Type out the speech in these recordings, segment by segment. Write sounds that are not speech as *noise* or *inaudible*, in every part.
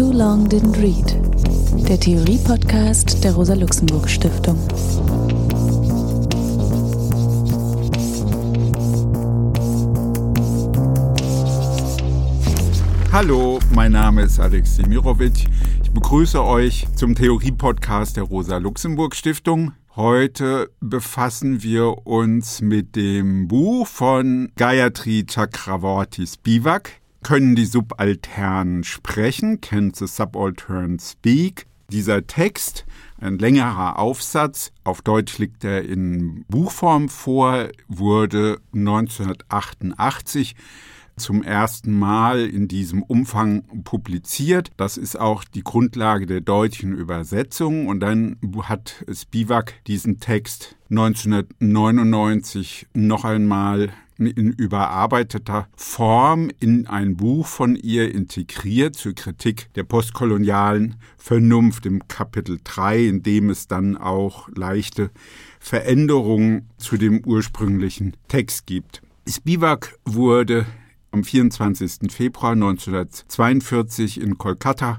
Too Long Didn't Read, der Theorie-Podcast der Rosa-Luxemburg-Stiftung. Hallo, mein Name ist Alex Semirovic. Ich begrüße euch zum Theorie-Podcast der Rosa-Luxemburg-Stiftung. Heute befassen wir uns mit dem Buch von Gayatri Chakravorty Spivak, können die Subalternen sprechen? Can the Subaltern speak? Dieser Text, ein längerer Aufsatz, auf Deutsch liegt er in Buchform vor, wurde 1988 zum ersten Mal in diesem Umfang publiziert. Das ist auch die Grundlage der deutschen Übersetzung. Und dann hat Spivak diesen Text 1999 noch einmal in überarbeiteter Form in ein Buch von ihr integriert zur Kritik der postkolonialen Vernunft im Kapitel 3, in dem es dann auch leichte Veränderungen zu dem ursprünglichen Text gibt. Spivak wurde am 24. Februar 1942 in Kolkata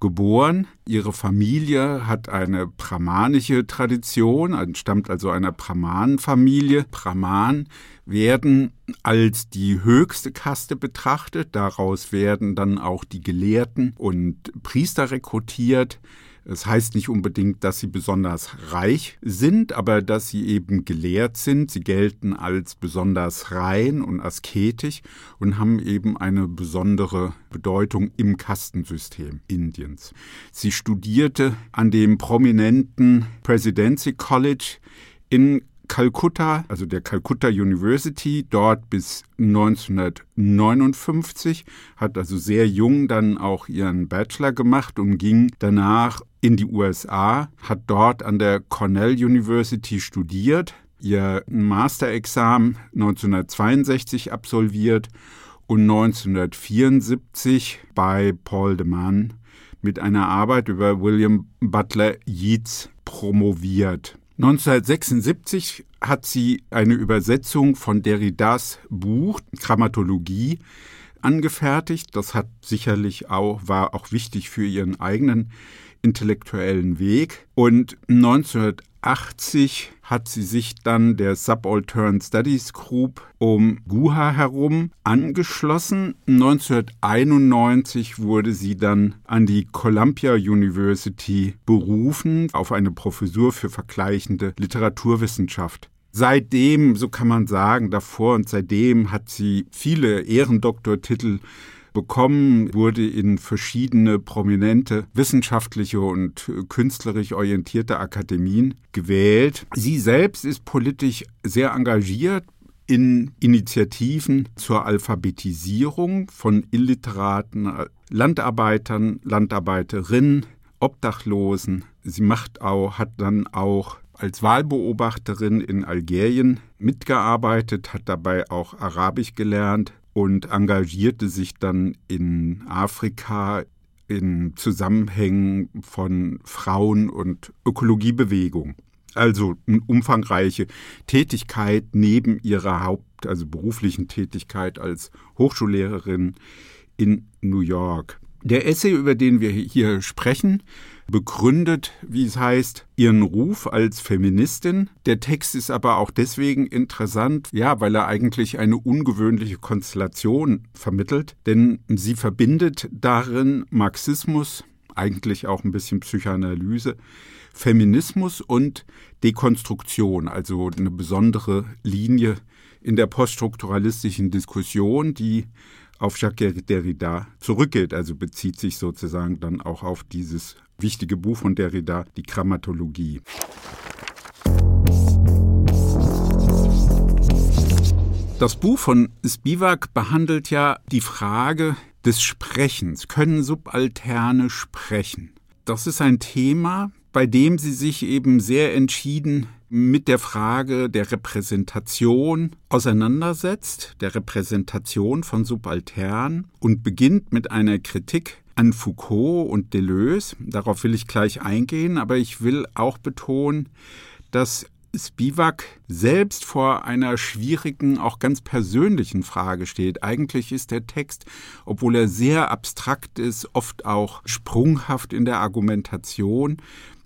geboren. Ihre Familie hat eine brahmanische Tradition, entstammt also einer Brahmanenfamilie. Brahman werden als die höchste Kaste betrachtet. Daraus werden dann auch die Gelehrten und Priester rekrutiert. Es das heißt nicht unbedingt, dass sie besonders reich sind, aber dass sie eben gelehrt sind. Sie gelten als besonders rein und asketisch und haben eben eine besondere Bedeutung im Kastensystem Indiens. Sie studierte an dem prominenten Presidency College in Calcutta, also der Calcutta University, dort bis 1959, hat also sehr jung dann auch ihren Bachelor gemacht und ging danach in die USA, hat dort an der Cornell University studiert, ihr Masterexamen 1962 absolviert und 1974 bei Paul de Man mit einer Arbeit über William Butler Yeats promoviert. 1976 hat sie eine Übersetzung von Derridas Buch Grammatologie angefertigt. Das hat sicherlich auch, war auch wichtig für ihren eigenen intellektuellen Weg. Und 1980 hat sie sich dann der Subaltern Studies Group um Guha herum angeschlossen. 1991 wurde sie dann an die Columbia University berufen auf eine Professur für vergleichende Literaturwissenschaft. Seitdem, so kann man sagen, davor und seitdem hat sie viele Ehrendoktortitel bekommen, wurde in verschiedene prominente wissenschaftliche und künstlerisch orientierte Akademien gewählt. Sie selbst ist politisch sehr engagiert, in Initiativen zur Alphabetisierung von illiteraten Landarbeitern, Landarbeiterinnen, Obdachlosen. Sie macht auch, hat dann auch als Wahlbeobachterin in Algerien mitgearbeitet, hat dabei auch Arabisch gelernt, und engagierte sich dann in Afrika in Zusammenhängen von Frauen- und Ökologiebewegung. Also eine umfangreiche Tätigkeit neben ihrer Haupt-, also beruflichen Tätigkeit als Hochschullehrerin in New York. Der Essay, über den wir hier sprechen, begründet, wie es heißt, ihren Ruf als Feministin. Der Text ist aber auch deswegen interessant, ja, weil er eigentlich eine ungewöhnliche Konstellation vermittelt, denn sie verbindet darin Marxismus, eigentlich auch ein bisschen Psychoanalyse, Feminismus und Dekonstruktion, also eine besondere Linie in der poststrukturalistischen Diskussion, die auf Jacques Derrida zurückgeht, also bezieht sich sozusagen dann auch auf dieses wichtige Buch von Derrida, die Grammatologie. Das Buch von Spivak behandelt ja die Frage des Sprechens. Können Subalterne sprechen? Das ist ein Thema, bei dem sie sich eben sehr entschieden mit der Frage der Repräsentation auseinandersetzt, der Repräsentation von Subaltern und beginnt mit einer Kritik an Foucault und Deleuze. Darauf will ich gleich eingehen, aber ich will auch betonen, dass Spivak selbst vor einer schwierigen, auch ganz persönlichen Frage steht. Eigentlich ist der Text, obwohl er sehr abstrakt ist, oft auch sprunghaft in der Argumentation,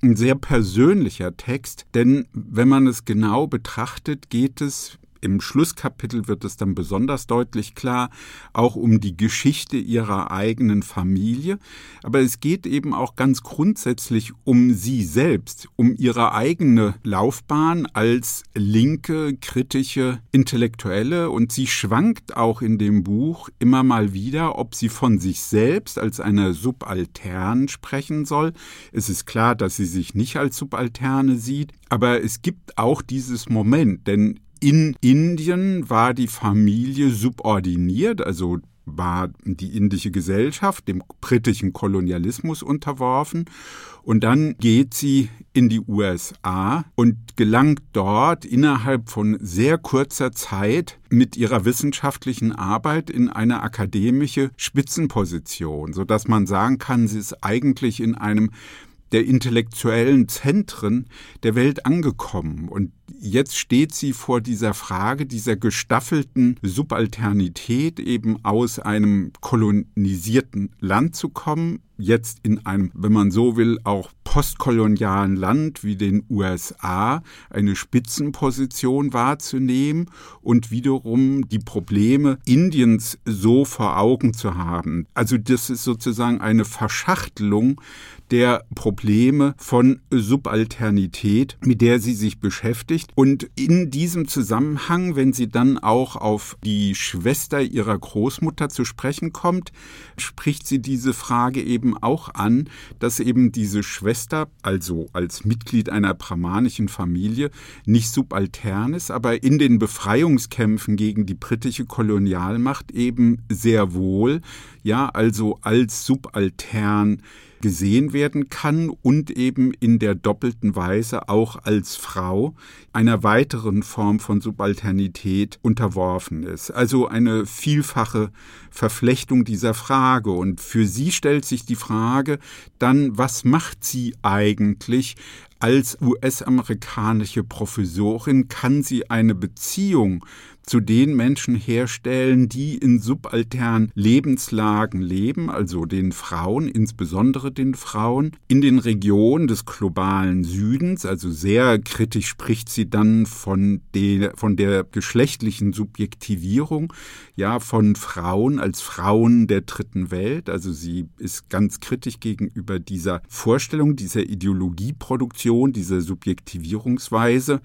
ein sehr persönlicher Text, denn wenn man es genau betrachtet, geht es im Schlusskapitel wird es dann besonders deutlich klar, auch um die Geschichte ihrer eigenen Familie. Aber es geht eben auch ganz grundsätzlich um sie selbst, um ihre eigene Laufbahn als linke, kritische Intellektuelle. Und sie schwankt auch in dem Buch immer mal wieder, ob sie von sich selbst als eine Subaltern sprechen soll. Es ist klar, dass sie sich nicht als Subalterne sieht. Aber es gibt auch dieses Moment, denn in Indien war die Familie subordiniert, also war die indische Gesellschaft dem britischen Kolonialismus unterworfen. Und dann geht sie in die USA und gelangt dort innerhalb von sehr kurzer Zeit mit ihrer wissenschaftlichen Arbeit in eine akademische Spitzenposition, sodass man sagen kann, sie ist eigentlich in einem der intellektuellen Zentren der Welt angekommen. Und jetzt steht sie vor dieser Frage dieser gestaffelten Subalternität, eben aus einem kolonisierten Land zu kommen, jetzt in einem, wenn man so will, auch postkolonialen Land wie den USA eine Spitzenposition wahrzunehmen und wiederum die Probleme Indiens so vor Augen zu haben. Also das ist sozusagen eine Verschachtelung der Probleme von Subalternität, mit der sie sich beschäftigt. Und in diesem Zusammenhang, wenn sie dann auch auf die Schwester ihrer Großmutter zu sprechen kommt, spricht sie diese Frage eben auch an, dass eben diese Schwester, also als Mitglied einer brahmanischen Familie, nicht subaltern ist, aber in den Befreiungskämpfen gegen die britische Kolonialmacht eben sehr wohl, ja, also als subaltern gesehen werden kann und eben in der doppelten Weise auch als Frau einer weiteren Form von Subalternität unterworfen ist. Also eine vielfache Verflechtung dieser Frage. Und für sie stellt sich die Frage dann, was macht sie eigentlich als US-amerikanische Professorin? Kann sie eine Beziehung zu den Menschen herstellen, die in subalternen Lebenslagen leben, also den Frauen, insbesondere den Frauen, in den Regionen des globalen Südens. Also sehr kritisch spricht sie dann von der, von der geschlechtlichen Subjektivierung, ja, von Frauen als Frauen der dritten Welt. Also sie ist ganz kritisch gegenüber dieser Vorstellung, dieser Ideologieproduktion, dieser Subjektivierungsweise.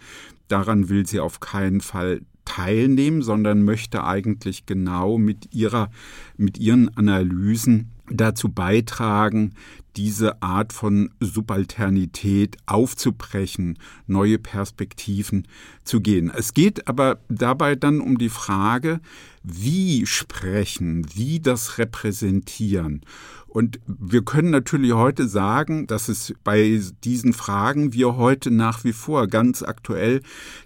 Daran will sie auf keinen Fall teilnehmen, sondern möchte eigentlich genau mit ihrer, mit ihren Analysen dazu beitragen, diese Art von Subalternität aufzubrechen, neue Perspektiven zu gehen. Es geht aber dabei dann um die Frage, wie sprechen, wie das repräsentieren. Und wir können natürlich heute sagen, dass es bei diesen Fragen wir heute nach wie vor ganz aktuell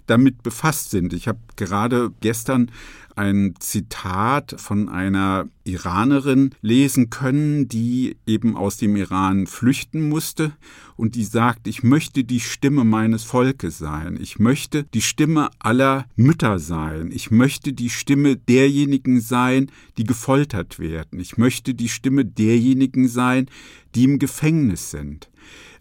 damit befasst sind. Ich habe gerade gestern ein Zitat von einer Iranerin lesen können, die eben aus dem Iran flüchten musste und die sagt, ich möchte die Stimme meines Volkes sein, ich möchte die Stimme aller Mütter sein, ich möchte die Stimme derjenigen sein, die gefoltert werden, ich möchte die Stimme derjenigen sein, die im Gefängnis sind.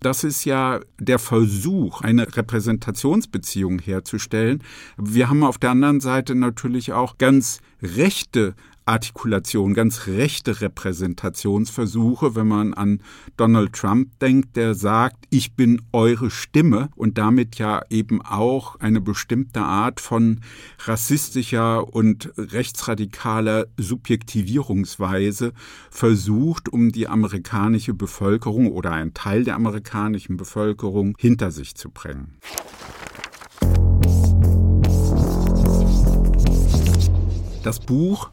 Das ist ja der Versuch, eine Repräsentationsbeziehung herzustellen. Wir haben auf der anderen Seite natürlich auch ganz rechte Artikulation, ganz rechte Repräsentationsversuche, wenn man an Donald Trump denkt, der sagt, ich bin eure Stimme und damit ja eben auch eine bestimmte Art von rassistischer und rechtsradikaler Subjektivierungsweise versucht, um die amerikanische Bevölkerung oder einen Teil der amerikanischen Bevölkerung hinter sich zu bringen. Das Buch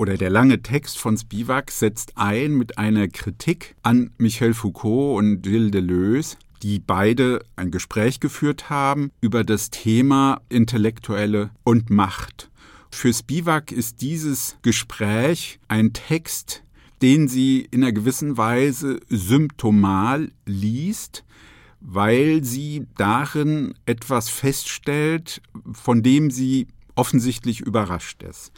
oder der lange Text von Spivak setzt ein mit einer Kritik an Michel Foucault und Gilles Deleuze, die beide ein Gespräch geführt haben über das Thema Intellektuelle und Macht. Für Spivak ist dieses Gespräch ein Text, den sie in einer gewissen Weise symptomal liest, weil sie darin etwas feststellt, von dem sie offensichtlich überrascht ist.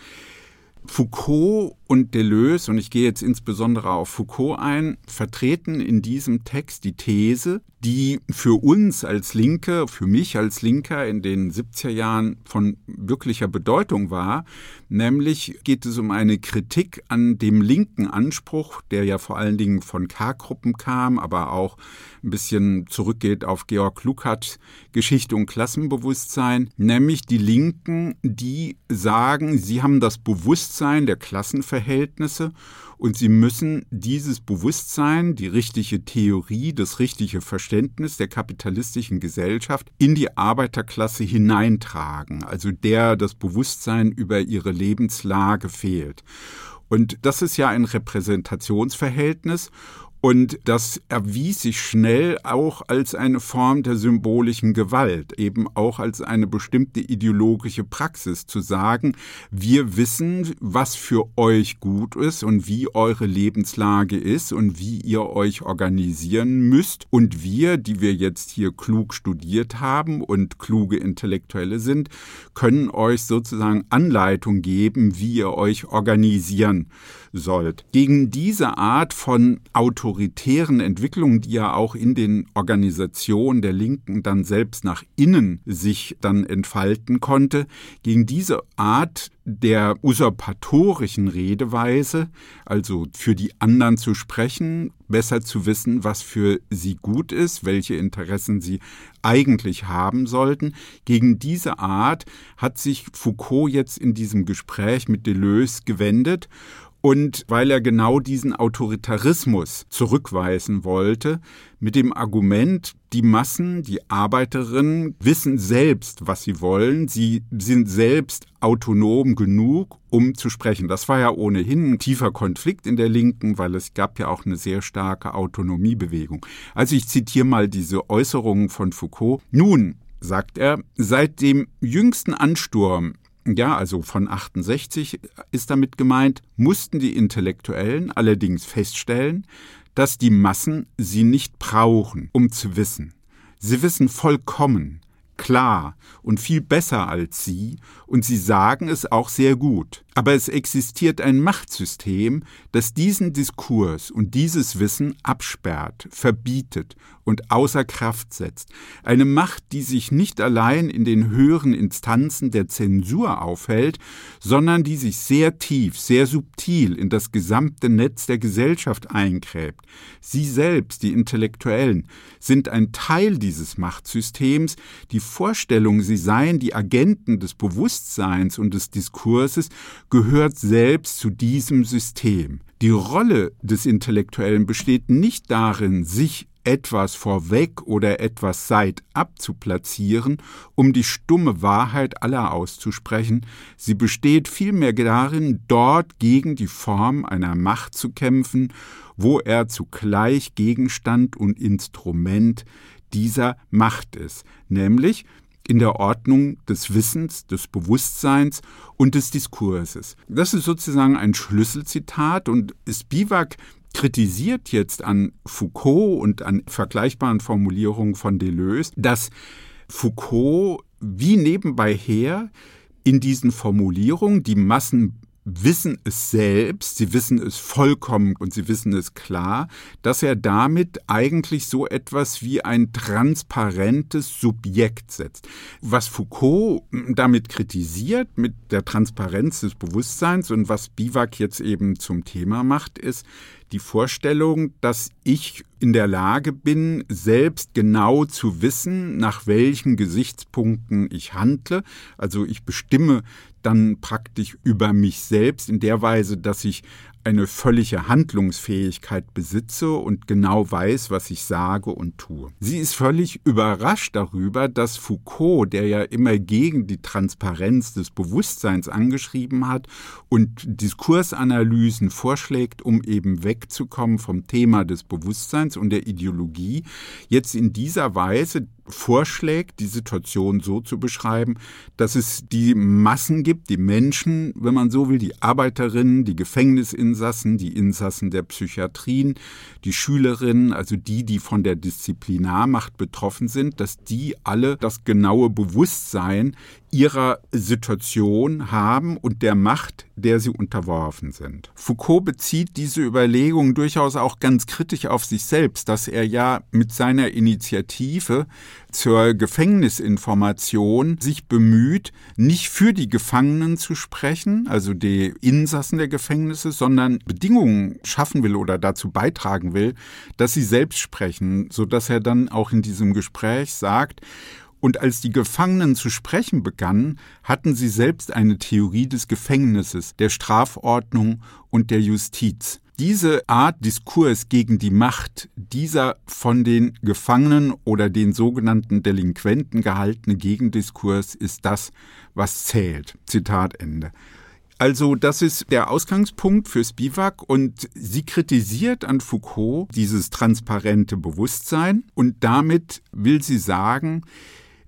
Foucault und Deleuze, und ich gehe jetzt insbesondere auf Foucault ein, vertreten in diesem Text die These, die für uns als Linke, für mich als Linker in den 70er Jahren von wirklicher Bedeutung war. Nämlich geht es um eine Kritik an dem linken Anspruch, der ja vor allen Dingen von K-Gruppen kam, aber auch ein bisschen zurückgeht auf Georg Lukács Geschichte und Klassenbewusstsein, nämlich die Linken, die sagen, sie haben das Bewusstsein der Klassenverhältnisse und sie müssen dieses Bewusstsein, die richtige Theorie, das richtige Verständnis der kapitalistischen Gesellschaft in die Arbeiterklasse hineintragen, also der das Bewusstsein über ihre Lebenslage fehlt. Und das ist ja ein Repräsentationsverhältnis und das erwies sich schnell auch als eine Form der symbolischen Gewalt, eben auch als eine bestimmte ideologische Praxis zu sagen, wir wissen, was für euch gut ist und wie eure Lebenslage ist und wie ihr euch organisieren müsst. Und wir, die wir jetzt hier klug studiert haben und kluge Intellektuelle sind, können euch sozusagen Anleitung geben, wie ihr euch organisieren sollt. Gegen diese Art von autoritären Entwicklungen, die ja auch in den Organisationen der Linken dann selbst nach innen sich dann entfalten konnte, gegen diese Art der usurpatorischen Redeweise, also für die anderen zu sprechen, besser zu wissen, was für sie gut ist, welche Interessen sie eigentlich haben sollten. Gegen diese Art hat sich Foucault jetzt in diesem Gespräch mit Deleuze gewendet und weil er genau diesen Autoritarismus zurückweisen wollte, mit dem Argument, die Massen, die Arbeiterinnen wissen selbst, was sie wollen, sie sind selbst autonom genug, um zu sprechen. Das war ja ohnehin ein tiefer Konflikt in der Linken, weil es gab ja auch eine sehr starke Autonomiebewegung. Also ich zitiere mal diese Äußerungen von Foucault. Nun, sagt er, seit dem jüngsten Ansturm ja, also von 68 ist damit gemeint, mussten die Intellektuellen allerdings feststellen, dass die Massen sie nicht brauchen, um zu wissen. Sie wissen vollkommen, klar und viel besser als sie, und sie sagen es auch sehr gut. Aber es existiert ein Machtsystem, das diesen Diskurs und dieses Wissen absperrt, verbietet und außer Kraft setzt. Eine Macht, die sich nicht allein in den höheren Instanzen der Zensur aufhält, sondern die sich sehr tief, sehr subtil in das gesamte Netz der Gesellschaft eingräbt. Sie selbst, die Intellektuellen, sind ein Teil dieses Machtsystems. Die Vorstellung, sie seien die Agenten des Bewusstseins und des Diskurses, gehört selbst zu diesem System. Die Rolle des Intellektuellen besteht nicht darin, sich etwas vorweg oder etwas seitab zu platzieren, um die stumme Wahrheit aller auszusprechen, sie besteht vielmehr darin, dort gegen die Form einer Macht zu kämpfen, wo er zugleich Gegenstand und Instrument dieser Macht ist, nämlich in der Ordnung des Wissens, des Bewusstseins und des Diskurses. Das ist sozusagen ein Schlüsselzitat und Spivak kritisiert jetzt an Foucault und an vergleichbaren Formulierungen von Deleuze, dass Foucault wie nebenbei her in diesen Formulierungen die Massen wissen es selbst, sie wissen es vollkommen und sie wissen es klar, dass er damit eigentlich so etwas wie ein transparentes Subjekt setzt. Was Foucault damit kritisiert, mit der Transparenz des Bewusstseins und was Biwak jetzt eben zum Thema macht, ist, die Vorstellung, dass ich in der Lage bin, selbst genau zu wissen, nach welchen Gesichtspunkten ich handle. Also ich bestimme dann praktisch über mich selbst in der Weise, dass ich eine völlige Handlungsfähigkeit besitze und genau weiß, was ich sage und tue. Sie ist völlig überrascht darüber, dass Foucault, der ja immer gegen die Transparenz des Bewusstseins angeschrieben hat und Diskursanalysen vorschlägt, um eben wegzukommen vom Thema des Bewusstseins und der Ideologie, jetzt in dieser Weise vorschlägt, die Situation so zu beschreiben, dass es die Massen gibt, die Menschen, wenn man so will, die Arbeiterinnen, die Gefängnisinsassen, die Insassen der Psychiatrien, die Schülerinnen, also die, die von der Disziplinarmacht betroffen sind, dass die alle das genaue Bewusstsein ihrer Situation haben und der Macht, der sie unterworfen sind. Foucault bezieht diese Überlegung durchaus auch ganz kritisch auf sich selbst, dass er ja mit seiner Initiative zur Gefängnisinformation sich bemüht, nicht für die Gefangenen zu sprechen, also die Insassen der Gefängnisse, sondern Bedingungen schaffen will oder dazu beitragen will, dass sie selbst sprechen, so dass er dann auch in diesem Gespräch sagt, und als die Gefangenen zu sprechen begannen, hatten sie selbst eine Theorie des Gefängnisses, der Strafordnung und der Justiz. Diese Art Diskurs gegen die Macht dieser von den Gefangenen oder den sogenannten Delinquenten gehaltene Gegendiskurs ist das, was zählt. Zitat Ende. Also das ist der Ausgangspunkt für Spivak und sie kritisiert an Foucault dieses transparente Bewusstsein und damit will sie sagen,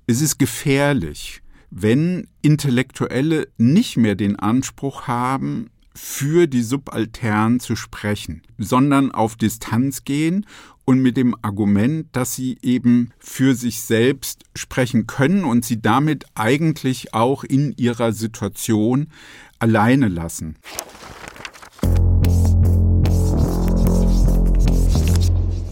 es ist gefährlich, wenn Intellektuelle nicht mehr den Anspruch haben, für die Subaltern zu sprechen, sondern auf Distanz gehen und mit dem Argument, dass sie eben für sich selbst sprechen können und sie damit eigentlich auch in ihrer Situation alleine lassen.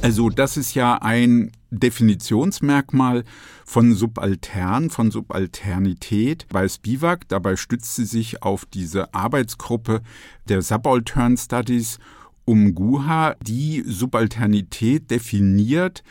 Also das ist ja ein Definitionsmerkmal von Subaltern, von Subalternität bei Spivak. Dabei stützt sie sich auf diese Arbeitsgruppe der Subaltern Studies um Guha, die Subalternität definiert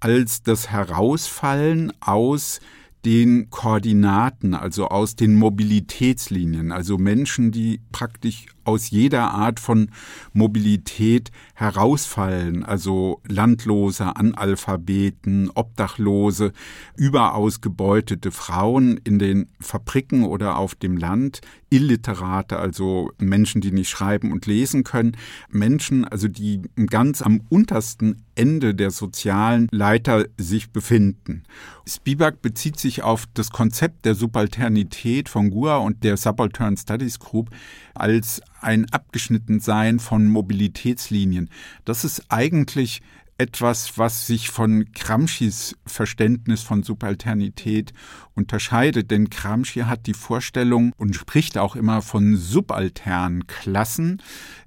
als das Herausfallen aus den Koordinaten, also aus den Mobilitätslinien, also Menschen, die praktisch aus jeder Art von Mobilität herausfallen, also Landlose, Analphabeten, Obdachlose, überausgebeutete Frauen in den Fabriken oder auf dem Land, Illiterate, also Menschen, die nicht schreiben und lesen können, Menschen, also die ganz am untersten Ende der sozialen Leiter sich befinden. Spivak bezieht sich auf das Konzept der Subalternität von Gua und der Subaltern Studies Group als ein Abgeschnittensein von Mobilitätslinien. Das ist eigentlich etwas, was sich von Gramscis Verständnis von Subalternität unterscheidet. Denn Gramsci hat die Vorstellung und spricht auch immer von subalternen Klassen,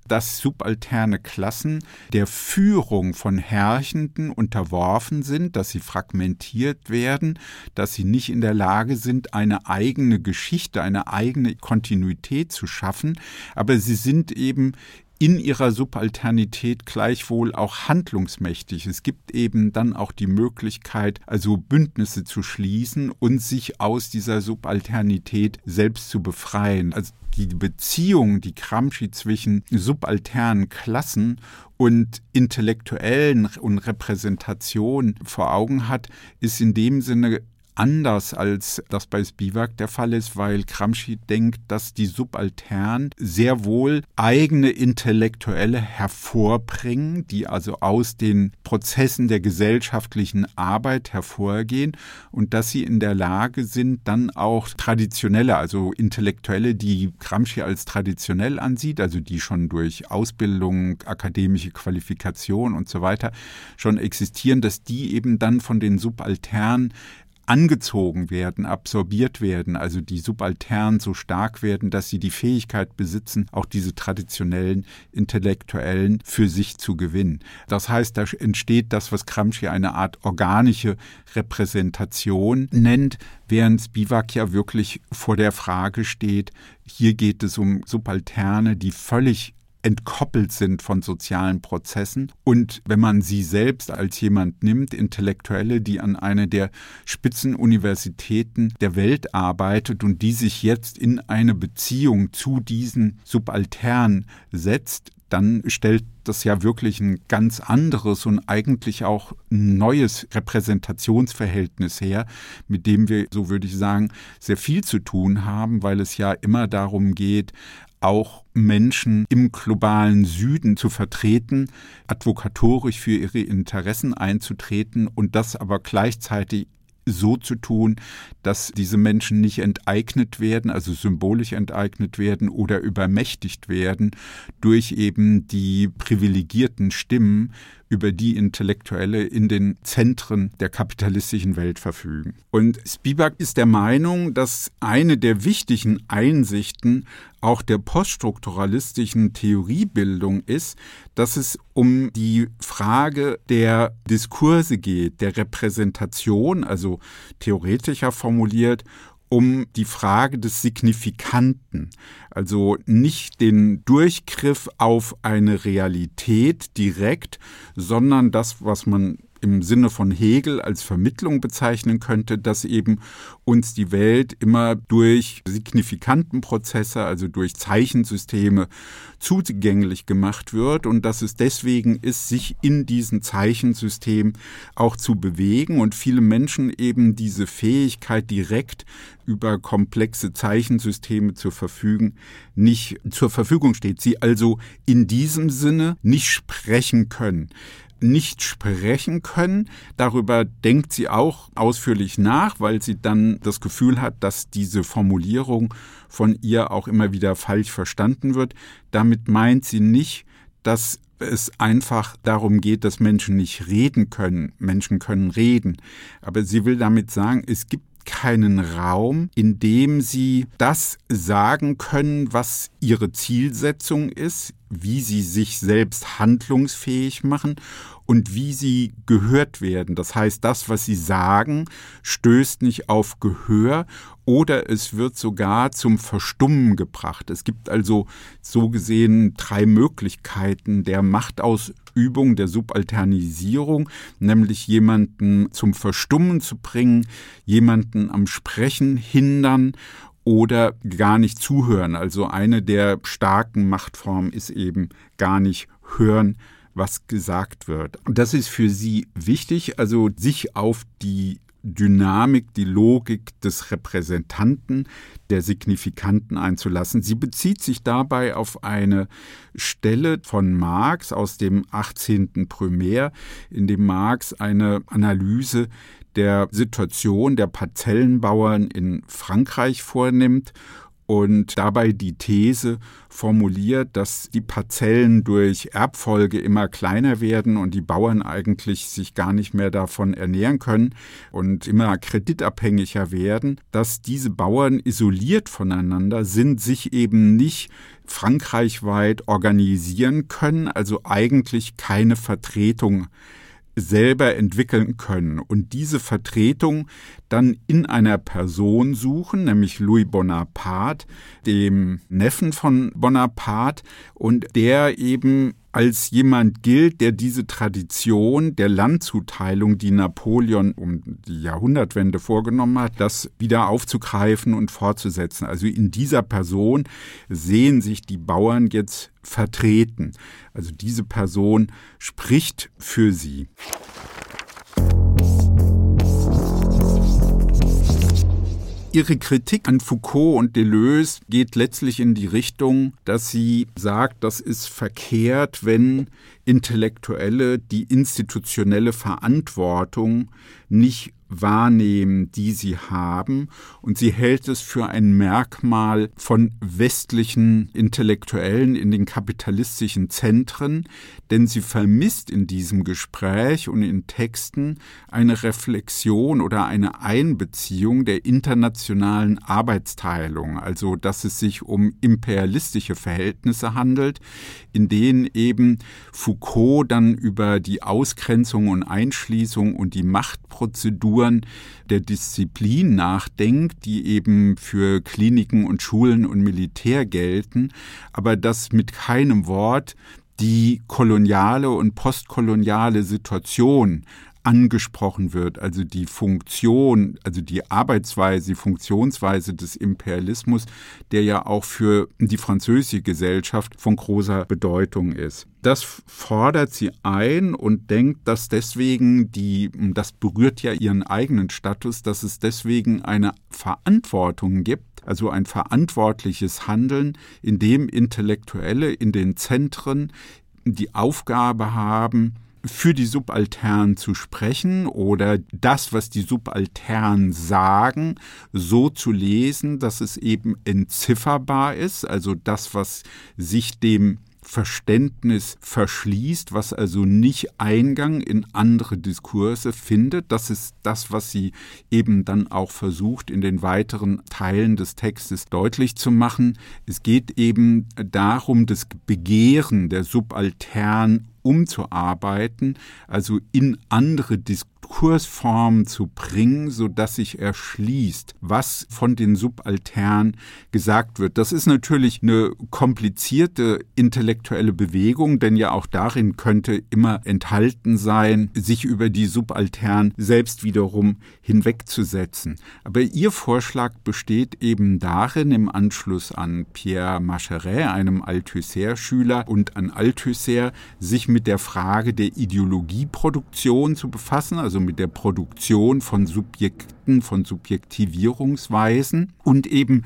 dass subalterne Klassen der Führung von Herrschenden unterworfen sind, dass sie fragmentiert werden, dass sie nicht in der Lage sind, eine eigene Geschichte, eine eigene Kontinuität zu schaffen, aber sie sind eben in ihrer Subalternität gleichwohl auch handlungsmächtig. Es gibt eben dann auch die Möglichkeit, also Bündnisse zu schließen und sich aus dieser Subalternität selbst zu befreien. Also die Beziehung, die Gramsci zwischen subalternen Klassen und Intellektuellen und Repräsentation vor Augen hat, ist in dem Sinne anders, als das bei Spivak der Fall ist, weil Gramsci denkt, dass die Subaltern sehr wohl eigene Intellektuelle hervorbringen, die also aus den Prozessen der gesellschaftlichen Arbeit hervorgehen und dass sie in der Lage sind, dann auch traditionelle, also Intellektuelle, die Gramsci als traditionell ansieht, also die schon durch Ausbildung, akademische Qualifikation und so weiter schon existieren, dass die eben dann von den Subalternen angezogen werden, absorbiert werden, also die Subalternen so stark werden, dass sie die Fähigkeit besitzen, auch diese traditionellen Intellektuellen für sich zu gewinnen. Das heißt, da entsteht das, was Gramsci eine Art organische Repräsentation nennt, während Spivak ja wirklich vor der Frage steht, hier geht es um Subalterne, die völlig entkoppelt sind von sozialen Prozessen. Und wenn man sie selbst als jemand nimmt, Intellektuelle, die an eine der Spitzenuniversitäten der Welt arbeitet und die sich jetzt in eine Beziehung zu diesen Subalternen setzt, dann stellt das ja wirklich ein ganz anderes und eigentlich auch neues Repräsentationsverhältnis her, mit dem wir, so würde ich sagen, sehr viel zu tun haben, weil es ja immer darum geht, auch Menschen im globalen Süden zu vertreten, advokatorisch für ihre Interessen einzutreten und das aber gleichzeitig so zu tun, dass diese Menschen nicht enteignet werden, also symbolisch enteignet werden oder übermächtigt werden durch eben die privilegierten Stimmen, über die Intellektuelle in den Zentren der kapitalistischen Welt verfügen. Und Spivak ist der Meinung, dass eine der wichtigen Einsichten auch der poststrukturalistischen Theoriebildung ist, dass es um die Frage der Diskurse geht, der Repräsentation, also theoretischer formuliert, um die Frage des Signifikanten, also nicht den Durchgriff auf eine Realität direkt, sondern das, was man im Sinne von Hegel als Vermittlung bezeichnen könnte, dass eben uns die Welt immer durch signifikanten Prozesse, also durch Zeichensysteme zugänglich gemacht wird und dass es deswegen ist, sich in diesem Zeichensystem auch zu bewegen und viele Menschen eben diese Fähigkeit direkt über komplexe Zeichensysteme zu verfügen, nicht zur Verfügung steht. Sie also in diesem Sinne nicht sprechen können nicht sprechen können. Darüber denkt sie auch ausführlich nach, weil sie dann das Gefühl hat, dass diese Formulierung von ihr auch immer wieder falsch verstanden wird. Damit meint sie nicht, dass es einfach darum geht, dass Menschen nicht reden können. Menschen können reden. Aber sie will damit sagen, es gibt keinen Raum, in dem sie das sagen können, was ihre Zielsetzung ist, wie sie sich selbst handlungsfähig machen und wie sie gehört werden. Das heißt, das, was sie sagen, stößt nicht auf Gehör oder es wird sogar zum Verstummen gebracht. Es gibt also so gesehen drei Möglichkeiten der Machtausübung, der Subalternisierung, nämlich jemanden zum Verstummen zu bringen, jemanden am Sprechen hindern oder gar nicht zuhören. Also eine der starken Machtformen ist eben gar nicht hören, was gesagt wird. Das ist für sie wichtig, also sich auf die Dynamik, die Logik des Repräsentanten, der Signifikanten einzulassen. Sie bezieht sich dabei auf eine Stelle von Marx aus dem 18. Primär, in dem Marx eine Analyse der Situation der Parzellenbauern in Frankreich vornimmt und dabei die These formuliert, dass die Parzellen durch Erbfolge immer kleiner werden und die Bauern eigentlich sich gar nicht mehr davon ernähren können und immer kreditabhängiger werden, dass diese Bauern isoliert voneinander sind, sich eben nicht frankreichweit organisieren können, also eigentlich keine Vertretung selber entwickeln können und diese Vertretung dann in einer Person suchen, nämlich Louis Bonaparte, dem Neffen von Bonaparte, und der eben als jemand gilt, der diese Tradition der Landzuteilung, die Napoleon um die Jahrhundertwende vorgenommen hat, das wieder aufzugreifen und fortzusetzen. Also in dieser Person sehen sich die Bauern jetzt vertreten. Also diese Person spricht für sie. Ihre Kritik an Foucault und Deleuze geht letztlich in die Richtung, dass sie sagt, das ist verkehrt, wenn Intellektuelle die institutionelle Verantwortung nicht wahrnehmen, die sie haben. Und sie hält es für ein Merkmal von westlichen Intellektuellen in den kapitalistischen Zentren, denn sie vermisst in diesem Gespräch und in Texten eine Reflexion oder eine Einbeziehung der internationalen Arbeitsteilung, also dass es sich um imperialistische Verhältnisse handelt, in denen eben Foucault dann über die Ausgrenzung und Einschließung und die Machtprozedur Strukturen der Disziplin nachdenkt, die eben für Kliniken und Schulen und Militär gelten, aber dass mit keinem Wort die koloniale und postkoloniale Situation angesprochen wird, also die Funktion, also die Arbeitsweise, die Funktionsweise des Imperialismus, der ja auch für die französische Gesellschaft von großer Bedeutung ist. Das fordert sie ein und denkt, dass deswegen die, das berührt ja ihren eigenen Status, dass es deswegen eine Verantwortung gibt, also ein verantwortliches Handeln, in dem Intellektuelle in den Zentren die Aufgabe haben, für die Subalternen zu sprechen oder das, was die Subalternen sagen, so zu lesen, dass es eben entzifferbar ist, also das, was sich dem Verständnis verschließt, was also nicht Eingang in andere Diskurse findet. Das ist das, was sie eben dann auch versucht, in den weiteren Teilen des Textes deutlich zu machen. Es geht eben darum, das Begehren der Subaltern umzuarbeiten, also in andere Diskurse Kursform zu bringen, so dass sich erschließt, was von den Subalternen gesagt wird. Das ist natürlich eine komplizierte intellektuelle Bewegung, denn ja auch darin könnte immer enthalten sein, sich über die Subalternen selbst wiederum hinwegzusetzen. Aber ihr Vorschlag besteht eben darin, im Anschluss an Pierre Macheret, einem Althusser-Schüler, und an Althusser, sich mit der Frage der Ideologieproduktion zu befassen, also mit der Produktion von Subjekten, von Subjektivierungsweisen und eben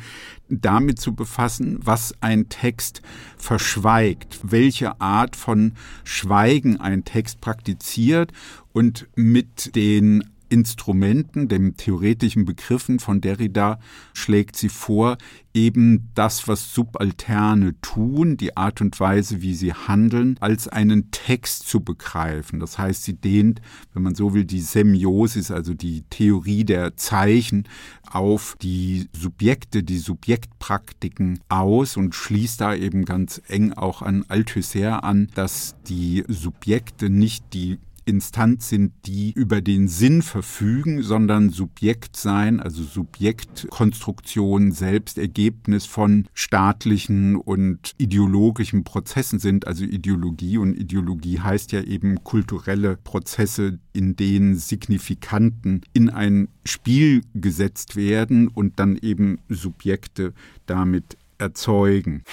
damit zu befassen, was ein Text verschweigt, welche Art von Schweigen ein Text praktiziert und mit den Instrumenten, den theoretischen Begriffen von Derrida, schlägt sie vor, eben das, was Subalterne tun, die Art und Weise, wie sie handeln, als einen Text zu begreifen. Das heißt, sie dehnt, wenn man so will, die Semiosis, also die Theorie der Zeichen, auf die Subjekte, die Subjektpraktiken aus und schließt da eben ganz eng auch an Althusser an, dass die Subjekte nicht die Instanz sind, die über den Sinn verfügen, sondern Subjekt sein, also Subjektkonstruktion, selbst Ergebnis von staatlichen und ideologischen Prozessen sind, also Ideologie. Und Ideologie heißt ja eben kulturelle Prozesse, in denen Signifikanten in ein Spiel gesetzt werden und dann eben Subjekte damit erzeugen.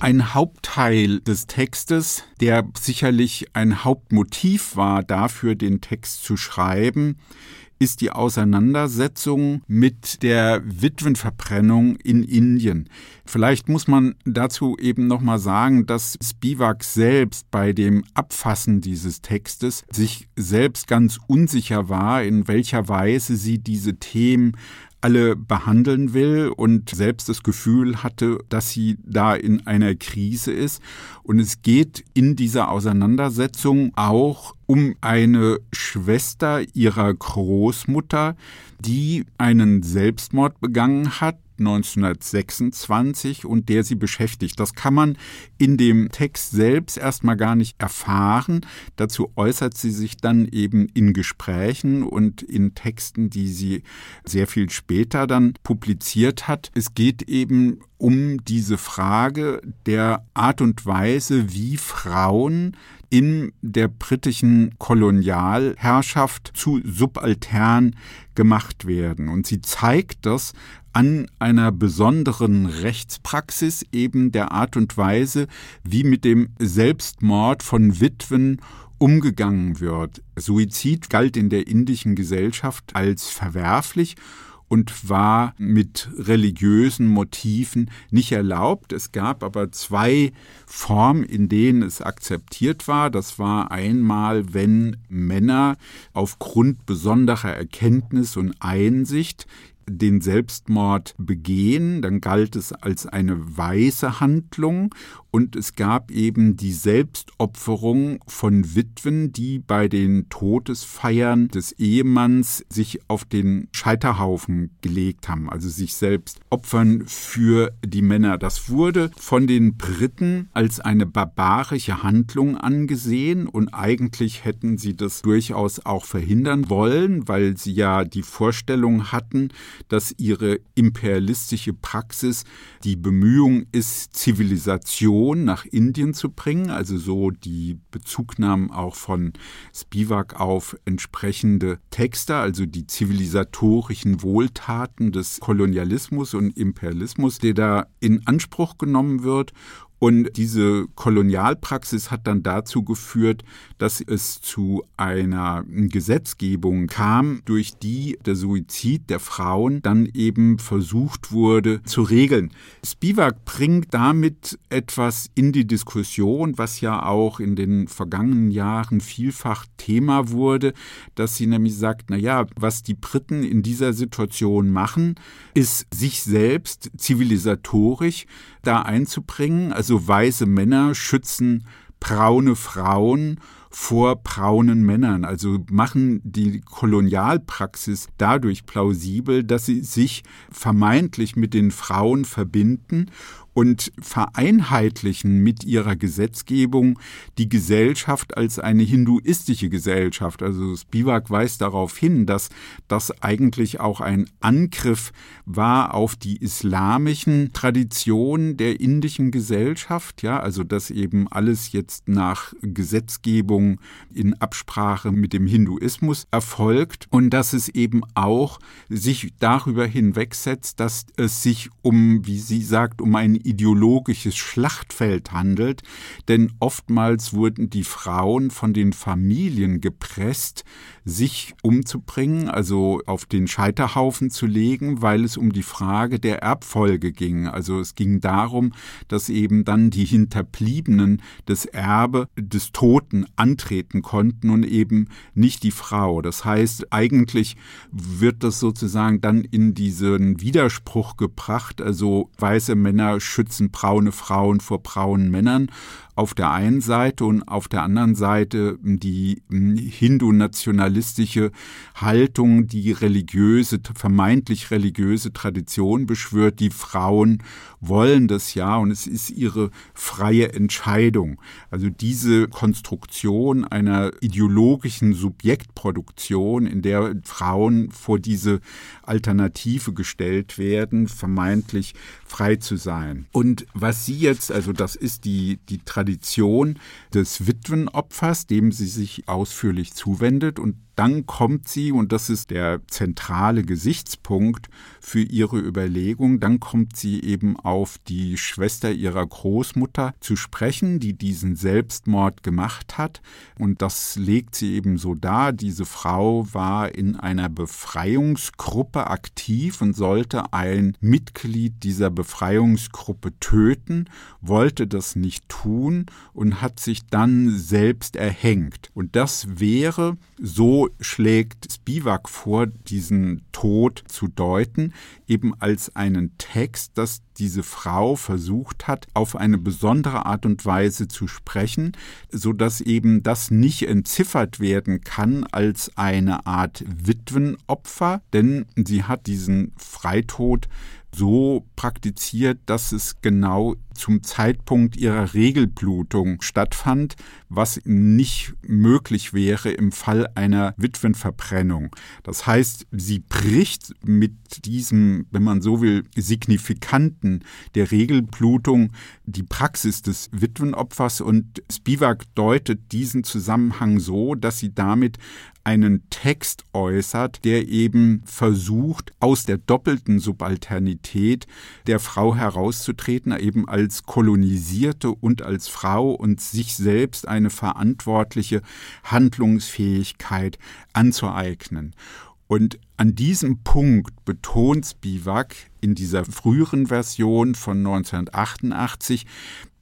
Ein Hauptteil des Textes, der sicherlich ein Hauptmotiv war dafür, den Text zu schreiben, ist die Auseinandersetzung mit der Witwenverbrennung in Indien. Vielleicht muss man dazu eben noch mal sagen, dass Spivak selbst bei dem Abfassen dieses Textes sich selbst ganz unsicher war, in welcher Weise sie diese Themen alle behandeln will und selbst das Gefühl hatte, dass sie da in einer Krise ist. Und es geht in dieser Auseinandersetzung auch um eine Schwester ihrer Großmutter, die einen Selbstmord begangen hat 1926 und der sie beschäftigt. Das kann man in dem Text selbst erstmal gar nicht erfahren. Dazu äußert sie sich dann eben in Gesprächen und in Texten, die sie sehr viel später dann publiziert hat. Es geht eben um diese Frage der Art und Weise, wie Frauen in der britischen Kolonialherrschaft zu subaltern gemacht werden. Und sie zeigt das an einer besonderen Rechtspraxis, eben der Art und Weise, wie mit dem Selbstmord von Witwen umgegangen wird. Suizid galt in der indischen Gesellschaft als verwerflich und war mit religiösen Motiven nicht erlaubt. Es gab aber zwei Formen, in denen es akzeptiert war. Das war einmal, wenn Männer aufgrund besonderer Erkenntnis und Einsicht den Selbstmord begehen, dann galt es als eine weise Handlung und es gab eben die Selbstopferung von Witwen, die bei den Todesfeiern des Ehemanns sich auf den Scheiterhaufen gelegt haben, also sich selbst opfern für die Männer. Das wurde von den Briten als eine barbarische Handlung angesehen und eigentlich hätten sie das durchaus auch verhindern wollen, weil sie ja die Vorstellung hatten, dass ihre imperialistische Praxis die Bemühung ist, Zivilisation nach Indien zu bringen, also so die Bezugnahmen auch von Spivak auf entsprechende Texte, also die zivilisatorischen Wohltaten des Kolonialismus und Imperialismus, der da in Anspruch genommen wird Und diese Kolonialpraxis hat dann dazu geführt, dass es zu einer Gesetzgebung kam, durch die der Suizid der Frauen dann eben versucht wurde zu regeln. Spivak bringt damit etwas in die Diskussion, was ja auch in den vergangenen Jahren vielfach Thema wurde, dass sie nämlich sagt, na ja, was die Briten in dieser Situation machen, ist sich selbst zivilisatorisch da einzubringen. Also weiße Männer schützen braune Frauen vor braunen Männern, also machen die Kolonialpraxis dadurch plausibel, dass sie sich vermeintlich mit den Frauen verbinden und vereinheitlichen mit ihrer Gesetzgebung die Gesellschaft als eine hinduistische Gesellschaft. Also Spivak weist darauf hin, dass das eigentlich auch ein Angriff war auf die islamischen Traditionen der indischen Gesellschaft, ja, also dass eben alles jetzt nach Gesetzgebung in Absprache mit dem Hinduismus erfolgt und dass es eben auch sich darüber hinwegsetzt, dass es sich um, wie sie sagt, um ein ideologisches Schlachtfeld handelt, denn oftmals wurden die Frauen von den Familien gepresst, sich umzubringen, also auf den Scheiterhaufen zu legen, weil es um die Frage der Erbfolge ging. Also es ging darum, dass eben dann die Hinterbliebenen das Erbe des Toten antreten konnten und eben nicht die Frau. Das heißt, eigentlich wird das sozusagen dann in diesen Widerspruch gebracht, also weiße Männer schützen braune Frauen vor braunen Männern auf der einen Seite und auf der anderen Seite die hm, hindu-nationalistische Haltung, die religiöse, vermeintlich religiöse Tradition beschwört. Die Frauen wollen das ja und es ist ihre freie Entscheidung. Also diese Konstruktion einer ideologischen Subjektproduktion, in der Frauen vor diese Alternative gestellt werden, vermeintlich frei zu sein. Und was sie jetzt, also das ist die, die Tradition des Witwenopfers, dem sie sich ausführlich zuwendet. Und dann kommt sie, und das ist der zentrale Gesichtspunkt für ihre Überlegung, dann kommt sie eben auf die Schwester ihrer Großmutter zu sprechen, die diesen Selbstmord gemacht hat. Und das legt sie eben so dar. Diese Frau war in einer Befreiungsgruppe aktiv und sollte ein Mitglied dieser Befreiungsgruppe töten, wollte das nicht tun und hat sich dann selbst erhängt. Und das wäre so schlägt Spivak vor, diesen Tod zu deuten, eben als einen Text, dass diese Frau versucht hat, auf eine besondere Art und Weise zu sprechen, so dass eben das nicht entziffert werden kann als eine Art Witwenopfer, denn sie hat diesen Freitod so praktiziert, dass es genau zum Zeitpunkt ihrer Regelblutung stattfand, was nicht möglich wäre im Fall einer Witwenverbrennung. Das heißt, sie bricht mit diesem, wenn man so will, signifikanten der Regelblutung die Praxis des Witwenopfers und Spivak deutet diesen Zusammenhang so, dass sie damit einen Text äußert, der eben versucht, aus der doppelten Subalternität der Frau herauszutreten, eben als kolonisierte und als Frau und sich selbst eine verantwortliche Handlungsfähigkeit anzueignen. Und an diesem Punkt betont Spivak in dieser früheren Version von 1988,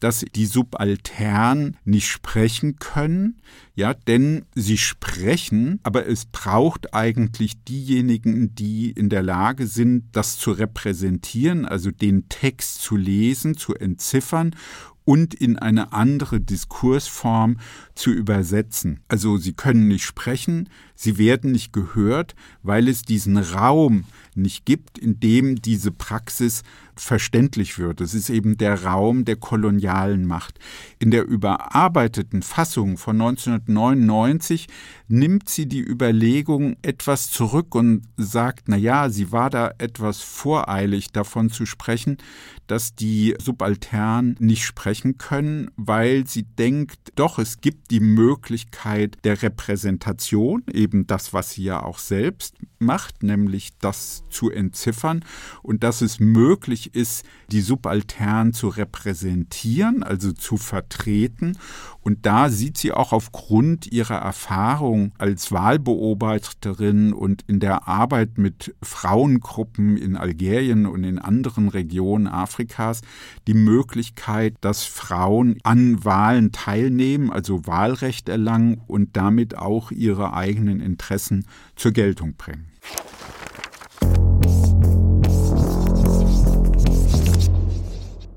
dass die Subaltern nicht sprechen können, ja, denn sie sprechen, aber es braucht eigentlich diejenigen, die in der Lage sind, das zu repräsentieren, also den Text zu lesen, zu entziffern und in eine andere Diskursform zu übersetzen. Also sie können nicht sprechen, sie werden nicht gehört, weil es diesen Raum nicht gibt, in dem diese Praxis verständlich wird. Es ist eben der Raum der kolonialen Macht. In der überarbeiteten Fassung von 1999 nimmt sie die Überlegung etwas zurück und sagt, na ja, sie war da etwas voreilig davon zu sprechen, dass die Subalternen nicht sprechen können, weil sie denkt, doch, es gibt die Möglichkeit der Repräsentation, eben das, was sie ja auch selbst macht, nämlich das zu entziffern und dass es möglich ist, die Subaltern zu repräsentieren, also zu vertreten. Und da sieht sie auch aufgrund ihrer Erfahrung als Wahlbeobachterin und in der Arbeit mit Frauengruppen in Algerien und in anderen Regionen Afrikas die Möglichkeit, dass Frauen an Wahlen teilnehmen, also Wahlrecht erlangen und damit auch ihre eigenen Interessen zur Geltung bringen.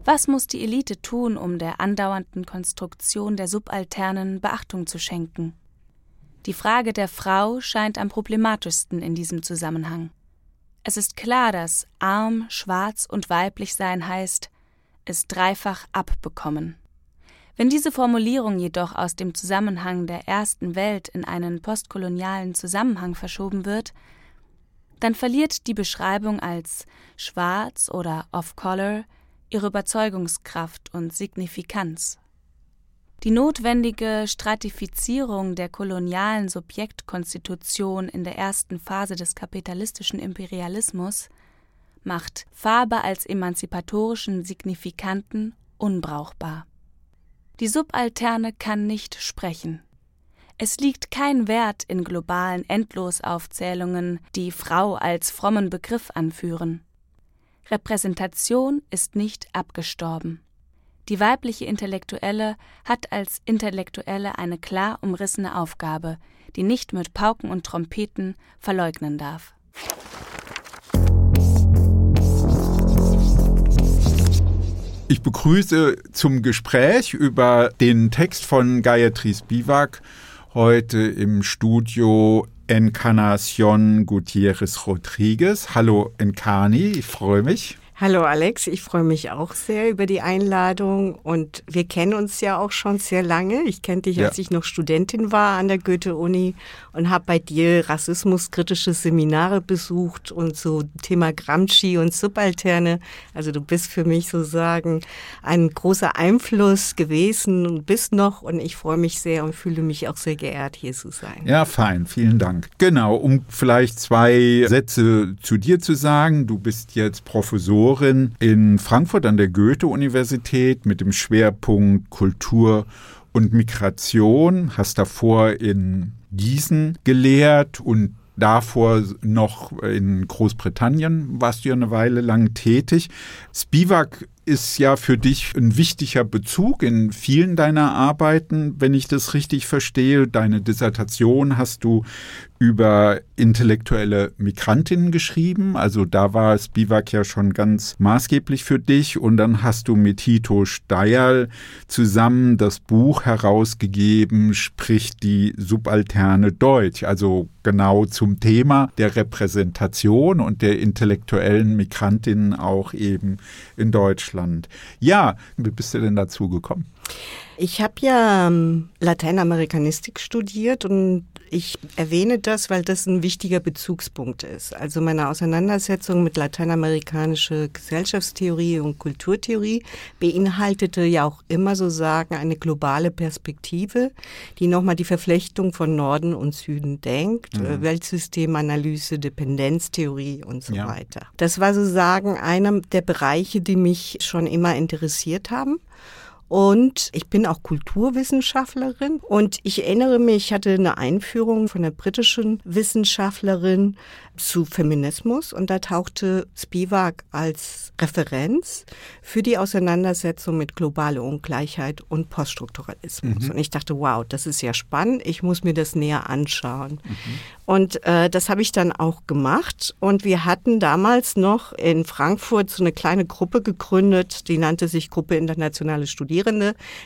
Was muss die Elite tun, um der andauernden Konstruktion der Subalternen Beachtung zu schenken? Die Frage der Frau scheint am problematischsten in diesem Zusammenhang. Es ist klar, dass arm, schwarz und weiblich sein heißt, es dreifach abbekommen. Wenn diese Formulierung jedoch aus dem Zusammenhang der ersten Welt in einen postkolonialen Zusammenhang verschoben wird, dann verliert die Beschreibung als schwarz oder off-color ihre Überzeugungskraft und Signifikanz. Die notwendige Stratifizierung der kolonialen Subjektkonstitution in der ersten Phase des kapitalistischen Imperialismus macht Farbe als emanzipatorischen Signifikanten unbrauchbar. Die Subalterne kann nicht sprechen. Es liegt kein Wert in globalen Endlosaufzählungen, die Frau als frommen Begriff anführen. Repräsentation ist nicht abgestorben. Die weibliche Intellektuelle hat als Intellektuelle eine klar umrissene Aufgabe, die nicht mit Pauken und Trompeten verleugnen darf. Ich begrüße zum Gespräch über den Text von Gayatri Spivak heute im Studio Encarnacion Gutierrez Rodriguez. Hallo Encarni, ich freue mich. Hallo Alex, ich freue mich auch sehr über die Einladung und wir kennen uns ja auch schon sehr lange. Ich kenne dich, als ich noch Studentin war an der Goethe-Uni und habe bei dir rassismuskritische Seminare besucht und so Thema Gramsci und Subalterne. Also du bist für mich sozusagen ein großer Einfluss gewesen und bist noch und ich freue mich sehr und fühle mich auch sehr geehrt, hier zu sein. Ja, fein, vielen Dank. Genau, um vielleicht zwei Sätze zu dir zu sagen. Du bist jetzt Professor Professorin in Frankfurt an der Goethe-Universität mit dem Schwerpunkt Kultur und Migration, hast davor in Gießen gelehrt und davor noch in Großbritannien warst du ja eine Weile lang tätig. Spivak ist ja für dich ein wichtiger Bezug in vielen deiner Arbeiten, wenn ich das richtig verstehe. Deine Dissertation hast du über intellektuelle Migrantinnen geschrieben. Also da war Spivak ja schon ganz maßgeblich für dich. Und dann hast du mit Tito Steierl zusammen das Buch herausgegeben, spricht die subalterne Deutsch. Also genau zum Thema der Repräsentation und der intellektuellen Migrantinnen auch eben in Deutschland. Ja, wie bist du denn dazu gekommen? Ich habe ja ähm, Lateinamerikanistik studiert und ich erwähne das, weil das ein wichtiger Bezugspunkt ist. Also meine Auseinandersetzung mit lateinamerikanischer Gesellschaftstheorie und Kulturtheorie beinhaltete ja auch immer so sagen eine globale Perspektive, die nochmal die Verflechtung von Norden und Süden denkt, mhm. Äh, Weltsystemanalyse, Dependenztheorie und so ja. weiter. Das war sozusagen einer der Bereiche, die mich schon immer interessiert haben. Und ich bin auch Kulturwissenschaftlerin. Und ich erinnere mich, ich hatte eine Einführung von einer britischen Wissenschaftlerin zu Feminismus. Und da tauchte Spivak als Referenz für die Auseinandersetzung mit globaler Ungleichheit und Poststrukturalismus. Mhm. Und ich dachte, wow, das ist ja spannend. Ich muss mir das näher anschauen. Mhm. Und äh, das habe ich dann auch gemacht. Und wir hatten damals noch in Frankfurt so eine kleine Gruppe gegründet, die nannte sich Gruppe Internationale Studierende,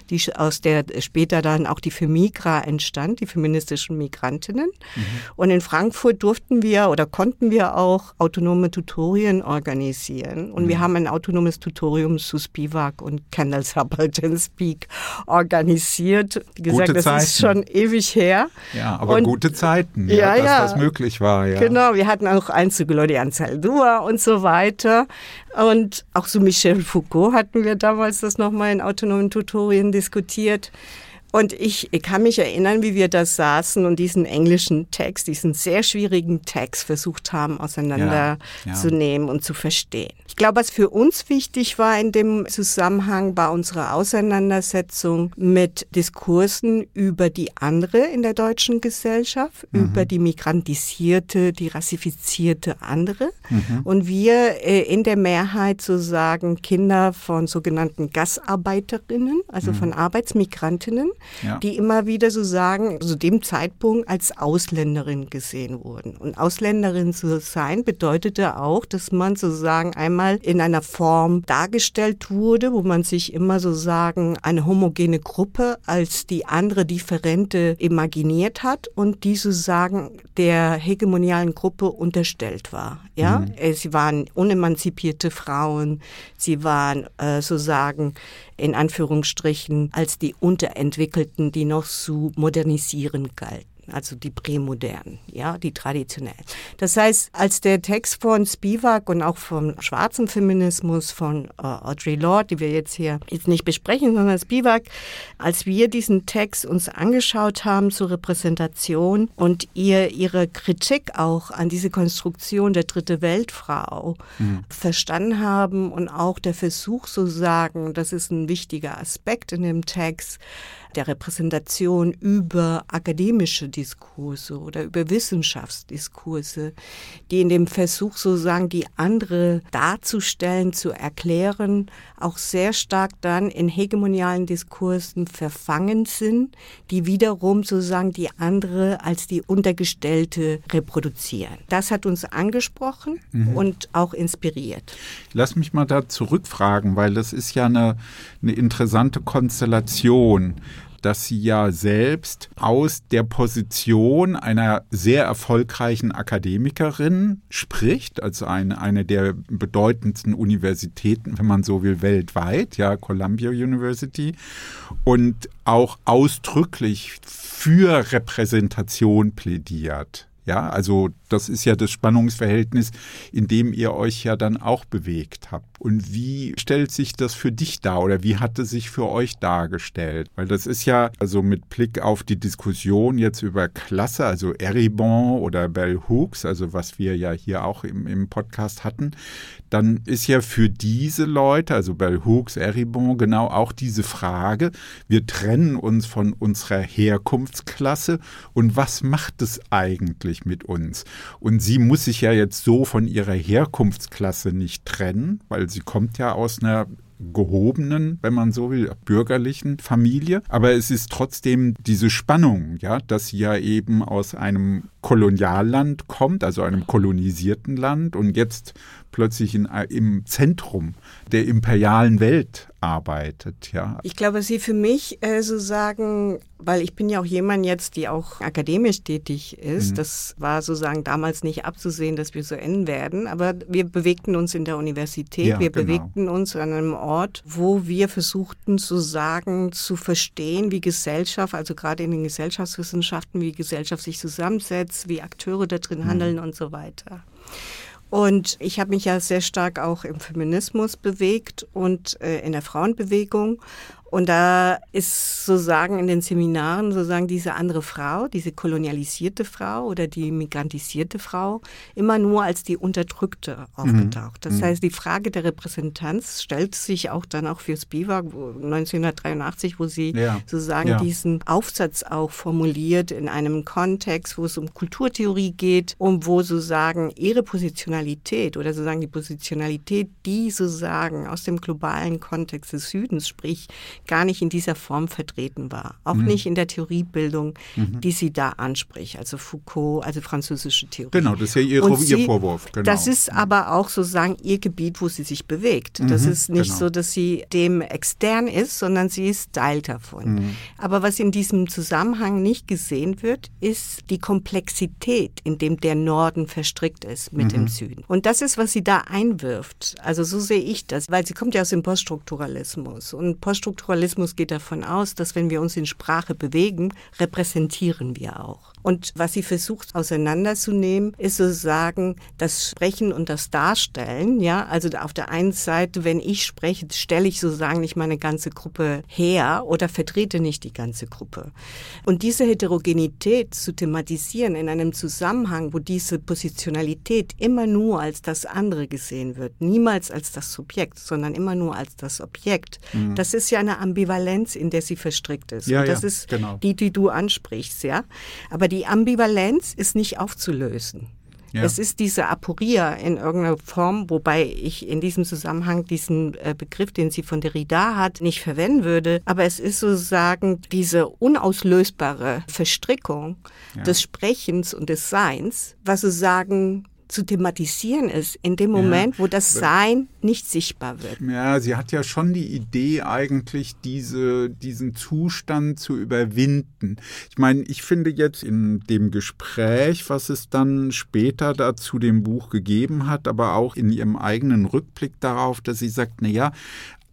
die aus der später dann auch die Femigra entstand, die feministischen Migrantinnen. Mhm. Und in Frankfurt durften wir oder konnten wir auch autonome Tutorien organisieren. Und mhm. wir haben ein autonomes Tutorium zu Spivak und Kendall Subaltern Speak organisiert. Wie gesagt, gute das Zeiten. ist schon ewig her. Ja, aber und, gute Zeiten. Ja, ja, das möglich war. Ja. Genau, wir hatten auch Einzüge Lodi Zaldua und so weiter. Und auch so Michel Foucault hatten wir damals das nochmal in autonomen Tutorien diskutiert. Und ich, ich, kann mich erinnern, wie wir da saßen und diesen englischen Text, diesen sehr schwierigen Text versucht haben, auseinanderzunehmen ja, ja. und zu verstehen. Ich glaube, was für uns wichtig war in dem Zusammenhang war unsere Auseinandersetzung mit Diskursen über die andere in der deutschen Gesellschaft, mhm. über die migrantisierte, die rassifizierte andere. Mhm. Und wir äh, in der Mehrheit sozusagen Kinder von sogenannten Gastarbeiterinnen, also mhm. von Arbeitsmigrantinnen, ja. die immer wieder so sagen, zu dem Zeitpunkt als Ausländerin gesehen wurden. Und Ausländerin zu sein bedeutete auch, dass man sozusagen einmal in einer Form dargestellt wurde, wo man sich immer sozusagen eine homogene Gruppe als die andere differente imaginiert hat und die sozusagen der hegemonialen Gruppe unterstellt war. Ja, mhm. Sie waren unemanzipierte Frauen, sie waren äh, sozusagen in Anführungsstrichen als die Unterentwickelten, die noch zu modernisieren galten also die prämodernen, ja, die traditionellen. Das heißt, als der Text von Spivak und auch vom schwarzen Feminismus von äh, Audre Lorde, die wir jetzt hier jetzt nicht besprechen, sondern Spivak, als wir diesen Text uns angeschaut haben zur Repräsentation und ihr ihre Kritik auch an diese Konstruktion der dritte Weltfrau mhm. verstanden haben und auch der Versuch sozusagen, das ist ein wichtiger Aspekt in dem Text, der Repräsentation über akademische Diskurse oder über Wissenschaftsdiskurse, die in dem Versuch sozusagen die andere darzustellen, zu erklären, auch sehr stark dann in hegemonialen Diskursen verfangen sind, die wiederum sozusagen die andere als die Untergestellte reproduzieren. Das hat uns angesprochen mhm. und auch inspiriert. Lass mich mal da zurückfragen, weil das ist ja eine, eine interessante Konstellation dass sie ja selbst aus der Position einer sehr erfolgreichen Akademikerin spricht, also eine, eine der bedeutendsten Universitäten, wenn man so will, weltweit, ja, Columbia University, und auch ausdrücklich für Repräsentation plädiert. Ja, also das ist ja das Spannungsverhältnis, in dem ihr euch ja dann auch bewegt habt. Und wie stellt sich das für dich dar oder wie hat es sich für euch dargestellt? Weil das ist ja, also mit Blick auf die Diskussion jetzt über Klasse, also Eribon oder Bell Hooks, also was wir ja hier auch im, im Podcast hatten, dann ist ja für diese Leute, also Bell Hooks, Eribon, genau auch diese Frage, wir trennen uns von unserer Herkunftsklasse und was macht es eigentlich mit uns? Und sie muss sich ja jetzt so von ihrer Herkunftsklasse nicht trennen, weil sie kommt ja aus einer gehobenen, wenn man so will, bürgerlichen Familie. Aber es ist trotzdem diese Spannung, ja, dass sie ja eben aus einem Kolonialland kommt, also einem kolonisierten Land und jetzt plötzlich in, im Zentrum der imperialen Welt arbeitet, ja. Ich glaube, Sie für mich äh, so sagen, weil ich bin ja auch jemand jetzt, die auch akademisch tätig ist. Mhm. Das war sozusagen damals nicht abzusehen, dass wir so enden werden. Aber wir bewegten uns in der Universität. Ja, wir genau. bewegten uns an einem Ort, wo wir versuchten zu sagen, zu verstehen, wie Gesellschaft, also gerade in den Gesellschaftswissenschaften, wie Gesellschaft sich zusammensetzt, wie Akteure da drin mhm. handeln und so weiter. Und ich habe mich ja sehr stark auch im Feminismus bewegt und äh, in der Frauenbewegung. Und da ist sozusagen in den Seminaren sozusagen diese andere Frau, diese kolonialisierte Frau oder die migrantisierte Frau immer nur als die Unterdrückte aufgetaucht. Das mhm. heißt, die Frage der Repräsentanz stellt sich auch dann auch für Spivak 1983, wo sie ja. sozusagen ja. diesen Aufsatz auch formuliert in einem Kontext, wo es um Kulturtheorie geht und wo sozusagen ihre Positionalität oder sozusagen die Positionalität, die sozusagen aus dem globalen Kontext des Südens, sprich gar nicht in dieser Form vertreten war. Auch mhm. nicht in der Theoriebildung, mhm. die sie da anspricht, also Foucault, also französische Theorie. Genau, das ist ja ihr, sie, ihr Vorwurf. Genau. Das ist aber auch sozusagen ihr Gebiet, wo sie sich bewegt. Das mhm, ist nicht genau. so, dass sie dem extern ist, sondern sie ist Teil davon. Mhm. Aber was in diesem Zusammenhang nicht gesehen wird, ist die Komplexität, in dem der Norden verstrickt ist mit dem mhm. Süden. Und das ist, was sie da einwirft. Also so sehe ich das, weil sie kommt ja aus dem Poststrukturalismus. Und Poststrukturalismus Strukturalismus geht davon aus, dass wenn wir uns in Sprache bewegen, repräsentieren wir auch. Und was sie versucht auseinanderzunehmen, ist sozusagen das Sprechen und das Darstellen. Ja, also auf der einen Seite, wenn ich spreche, stelle ich sozusagen nicht meine ganze Gruppe her oder vertrete nicht die ganze Gruppe. Und diese Heterogenität zu thematisieren in einem Zusammenhang, wo diese Positionalität immer nur als das andere gesehen wird, niemals als das Subjekt, sondern immer nur als das Objekt, mhm. das ist ja eine Ambivalenz, in der sie verstrickt ist. Ja, und das ja, ist genau. die, die du ansprichst, ja. Aber die Ambivalenz ist nicht aufzulösen. Ja. Es ist diese Aporia in irgendeiner Form, wobei ich in diesem Zusammenhang diesen äh, Begriff, den sie von Derrida hat, nicht verwenden würde. Aber es ist sozusagen diese unauslösbare Verstrickung ja. des Sprechens und des Seins, was sozusagen zu thematisieren ist, in dem Moment, ja. wo das Sein nicht sichtbar wird. Ja, sie hat ja schon die Idee eigentlich, diese, diesen Zustand zu überwinden. Ich meine, ich finde jetzt in dem Gespräch, was es dann später dazu dem Buch gegeben hat, aber auch in ihrem eigenen Rückblick darauf, dass sie sagt, na ja,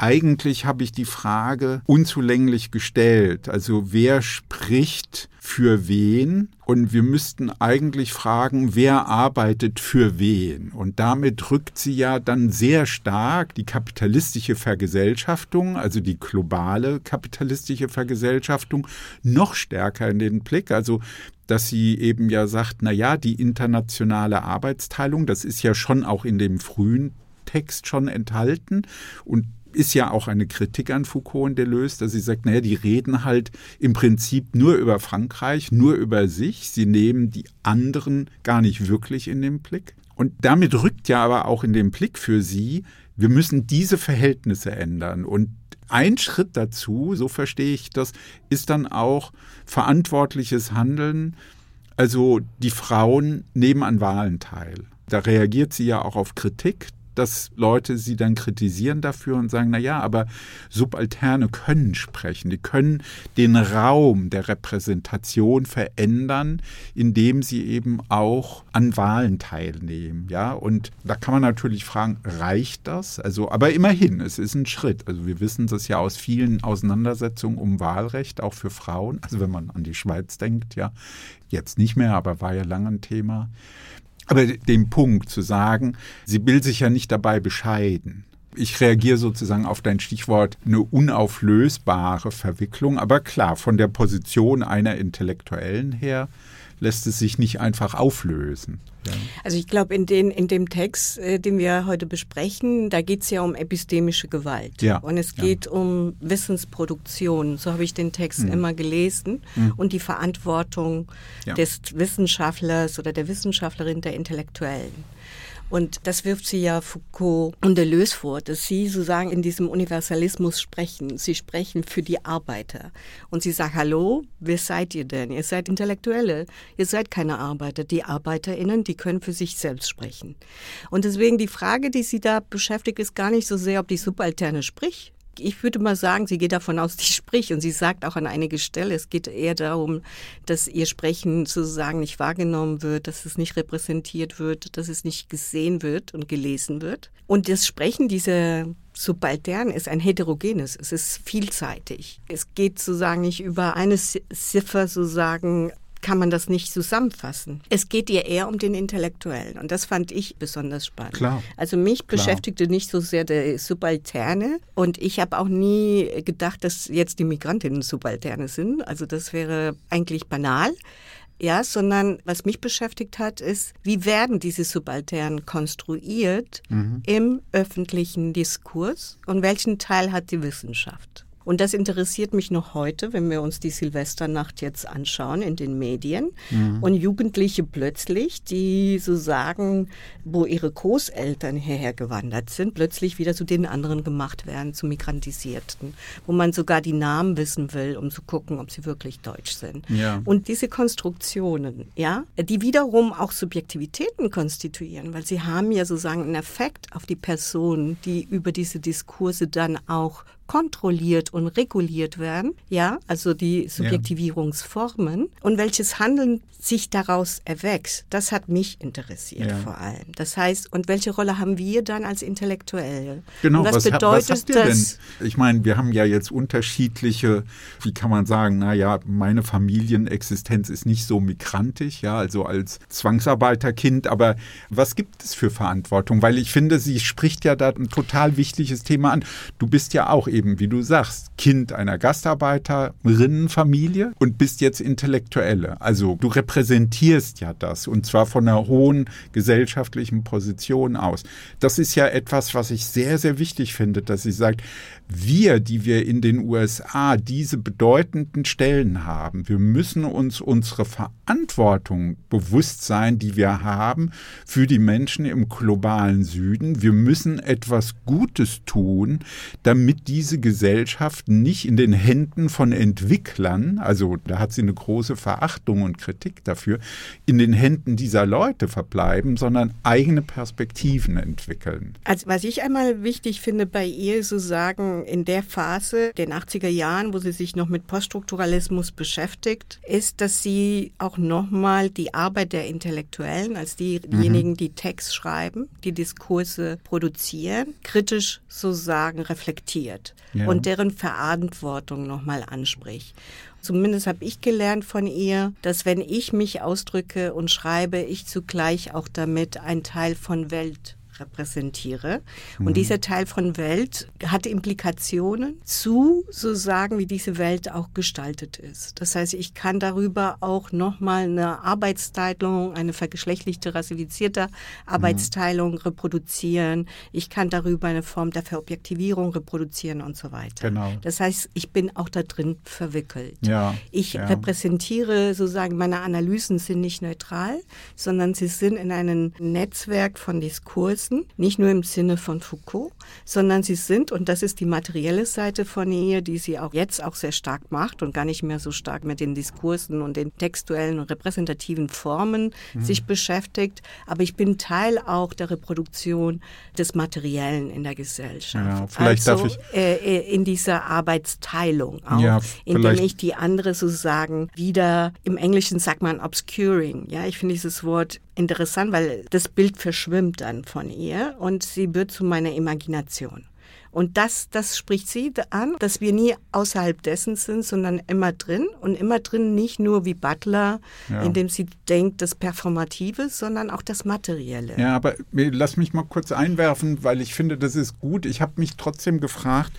eigentlich habe ich die Frage unzulänglich gestellt. Also wer spricht für wen? Und wir müssten eigentlich fragen, wer arbeitet für wen? Und damit rückt sie ja dann sehr stark die kapitalistische Vergesellschaftung, also die globale kapitalistische Vergesellschaftung, noch stärker in den Blick. Also dass sie eben ja sagt, na ja, die internationale Arbeitsteilung, das ist ja schon auch in dem frühen Text schon enthalten und ist ja auch eine Kritik an Foucault und Deleuze, dass sie sagt, naja, die reden halt im Prinzip nur über Frankreich, nur über sich. Sie nehmen die anderen gar nicht wirklich in den Blick. Und damit rückt ja aber auch in den Blick für sie, wir müssen diese Verhältnisse ändern. Und ein Schritt dazu, so verstehe ich das, ist dann auch verantwortliches Handeln. Also die Frauen nehmen an Wahlen teil. Da reagiert sie ja auch auf Kritik dass Leute sie dann kritisieren dafür und sagen, na ja, aber Subalterne können sprechen, die können den Raum der Repräsentation verändern, indem sie eben auch an Wahlen teilnehmen, ja? Und da kann man natürlich fragen, reicht das? Also, aber immerhin, es ist ein Schritt. Also wir wissen das ja aus vielen Auseinandersetzungen um Wahlrecht, auch für Frauen. Also wenn man an die Schweiz denkt, ja, jetzt nicht mehr, aber war ja lange ein Thema. Aber den Punkt zu sagen, sie will sich ja nicht dabei bescheiden. Ich reagiere sozusagen auf dein Stichwort eine unauflösbare Verwicklung, aber klar, von der Position einer Intellektuellen her lässt es sich nicht einfach auflösen. Ja. Also ich glaube, in, den, in dem Text, äh, den wir heute besprechen, da geht es ja um epistemische Gewalt. Ja. Und es geht ja. um Wissensproduktion. So habe ich den Text mhm. immer gelesen. Mhm. Und die Verantwortung des Wissenschaftlers oder der Wissenschaftlerin, der Intellektuellen. Und das wirft sie ja Foucault und Deleuze vor, dass sie sozusagen in diesem Universalismus sprechen. Sie sprechen für die Arbeiter. Und sie sagt, hallo, wer seid ihr denn? Ihr seid Intellektuelle. Ihr seid keine Arbeiter. Die ArbeiterInnen, die können für sich selbst sprechen. Und deswegen die Frage, die sie da beschäftigt, ist gar nicht so sehr, ob die Subalterne spricht, ich würde mal sagen, sie geht davon aus, *laughs* die spricht und sie sagt auch an einiger Stelle, es geht eher darum, dass ihr Sprechen sozusagen nicht wahrgenommen wird, dass es nicht repräsentiert wird, dass es nicht gesehen wird und gelesen wird. Und das Sprechen dieser Subaltern ist ein heterogenes, es ist vielseitig. Es geht sozusagen nicht über eine Ziffer sozusagen kann man das nicht zusammenfassen. Es geht ihr eher um den Intellektuellen und das fand ich besonders spannend. Klar. Also mich Klar. beschäftigte nicht so sehr der Subalterne und ich habe auch nie gedacht, dass jetzt die Migrantinnen Subalterne sind. Also das wäre eigentlich banal. Ja, sondern was mich beschäftigt hat, ist, wie werden diese Subalternen konstruiert mhm. im öffentlichen Diskurs und welchen Teil hat die Wissenschaft? Und das interessiert mich noch heute, wenn wir uns die Silvesternacht jetzt anschauen in den Medien mhm. und Jugendliche plötzlich, die so sagen, wo ihre Großeltern hierher gewandert sind, plötzlich wieder zu den anderen gemacht werden, zu Migrantisierten, wo man sogar die Namen wissen will, um zu gucken, ob sie wirklich deutsch sind. Ja. Und diese Konstruktionen, ja, die wiederum auch Subjektivitäten konstituieren, weil sie haben ja sozusagen einen Effekt auf die Personen, die über diese Diskurse dann auch kontrolliert und reguliert werden, ja, also die Subjektivierungsformen und welches Handeln sich daraus erwächst, das hat mich interessiert ja. vor allem. Das heißt, und welche Rolle haben wir dann als Intellektuelle? Genau, und was, bedeutet was dass, denn? Ich meine, wir haben ja jetzt unterschiedliche, wie kann man sagen, naja, meine Familienexistenz ist nicht so migrantisch, ja, also als Zwangsarbeiterkind, aber was gibt es für Verantwortung? Weil ich finde, sie spricht ja da ein total wichtiges Thema an. Du bist ja auch eben, wie du sagst, Kind einer Gastarbeiterinnenfamilie und bist jetzt Intellektuelle. Also du repräsentierst ja das und zwar von einer hohen gesellschaftlichen Position aus. Das ist ja etwas, was ich sehr, sehr wichtig finde, dass sie sagt, wir, die wir in den USA diese bedeutenden Stellen haben, wir müssen uns unsere Verantwortung bewusst sein, die wir haben für die Menschen im globalen Süden. Wir müssen etwas Gutes tun, damit diese Gesellschaft nicht in den Händen von Entwicklern, also da hat sie eine große Verachtung und Kritik dafür, in den Händen dieser Leute verbleiben, sondern eigene Perspektiven entwickeln. Also was ich einmal wichtig finde bei ihr zu sagen, in der Phase, den 80er Jahren, wo sie sich noch mit Poststrukturalismus beschäftigt, ist, dass sie auch nochmal die Arbeit der Intellektuellen, als diejenigen, mhm. die Text schreiben, die Diskurse produzieren, kritisch sozusagen reflektiert ja. und deren Verantwortung nochmal anspricht. Zumindest habe ich gelernt von ihr, dass wenn ich mich ausdrücke und schreibe, ich zugleich auch damit ein Teil von Welt repräsentiere. Mhm. Und dieser Teil von Welt hat Implikationen zu, so sagen, wie diese Welt auch gestaltet ist. Das heißt, ich kann darüber auch nochmal eine Arbeitsteilung, eine vergeschlechtlichte, rassifizierte Arbeitsteilung mhm. reproduzieren. Ich kann darüber eine Form der Verobjektivierung reproduzieren und so weiter. Genau. Das heißt, ich bin auch da drin verwickelt. Ja, ich ja. repräsentiere sozusagen, meine Analysen sind nicht neutral, sondern sie sind in einem Netzwerk von Diskursen Ressourcen, nicht nur im Sinne von Foucault, sondern sie sind, und das ist die materielle Seite von ihr, die sie auch jetzt auch sehr stark macht und gar nicht mehr so stark mit den Diskursen und den textuellen und repräsentativen Formen mhm. sich beschäftigt. Aber ich bin Teil auch der Reproduktion des Materiellen in der Gesellschaft. Ja, vielleicht also, darf ich äh, äh, in dieser Arbeitsteilung auch, ja, indem ich die andere sozusagen wieder, im Englischen sagt man obscuring. Ja, ich finde dieses Wort interessant, weil das Bild verschwimmt dann von ihr und sie wird zu meiner Imagination. Und das, das spricht sie an, dass wir nie außerhalb dessen sind, sondern immer drin und immer drin nicht nur wie Butler, ja. indem sie denkt, das Performative, sondern auch das Materielle. Ja, aber lass mich mal kurz einwerfen, weil ich finde, das ist gut. Ich habe mich trotzdem gefragt,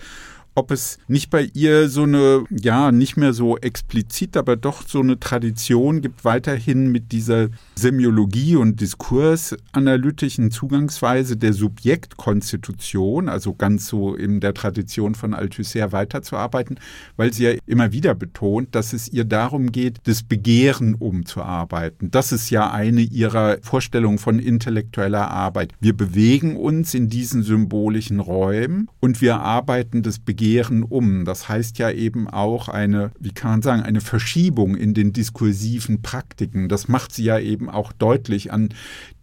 ob es nicht bei ihr so eine, ja, nicht mehr so explizit, aber doch so eine Tradition gibt, weiterhin mit dieser Semiologie und diskursanalytischen Zugangsweise der Subjektkonstitution, also ganz so in der Tradition von Althusser weiterzuarbeiten, weil sie ja immer wieder betont, dass es ihr darum geht, das Begehren umzuarbeiten. Das ist ja eine ihrer Vorstellungen von intellektueller Arbeit. Wir bewegen uns in diesen symbolischen Räumen und wir arbeiten das Begehren Begehren um. Das heißt ja eben auch eine, wie kann man sagen, eine Verschiebung in den diskursiven Praktiken. Das macht sie ja eben auch deutlich an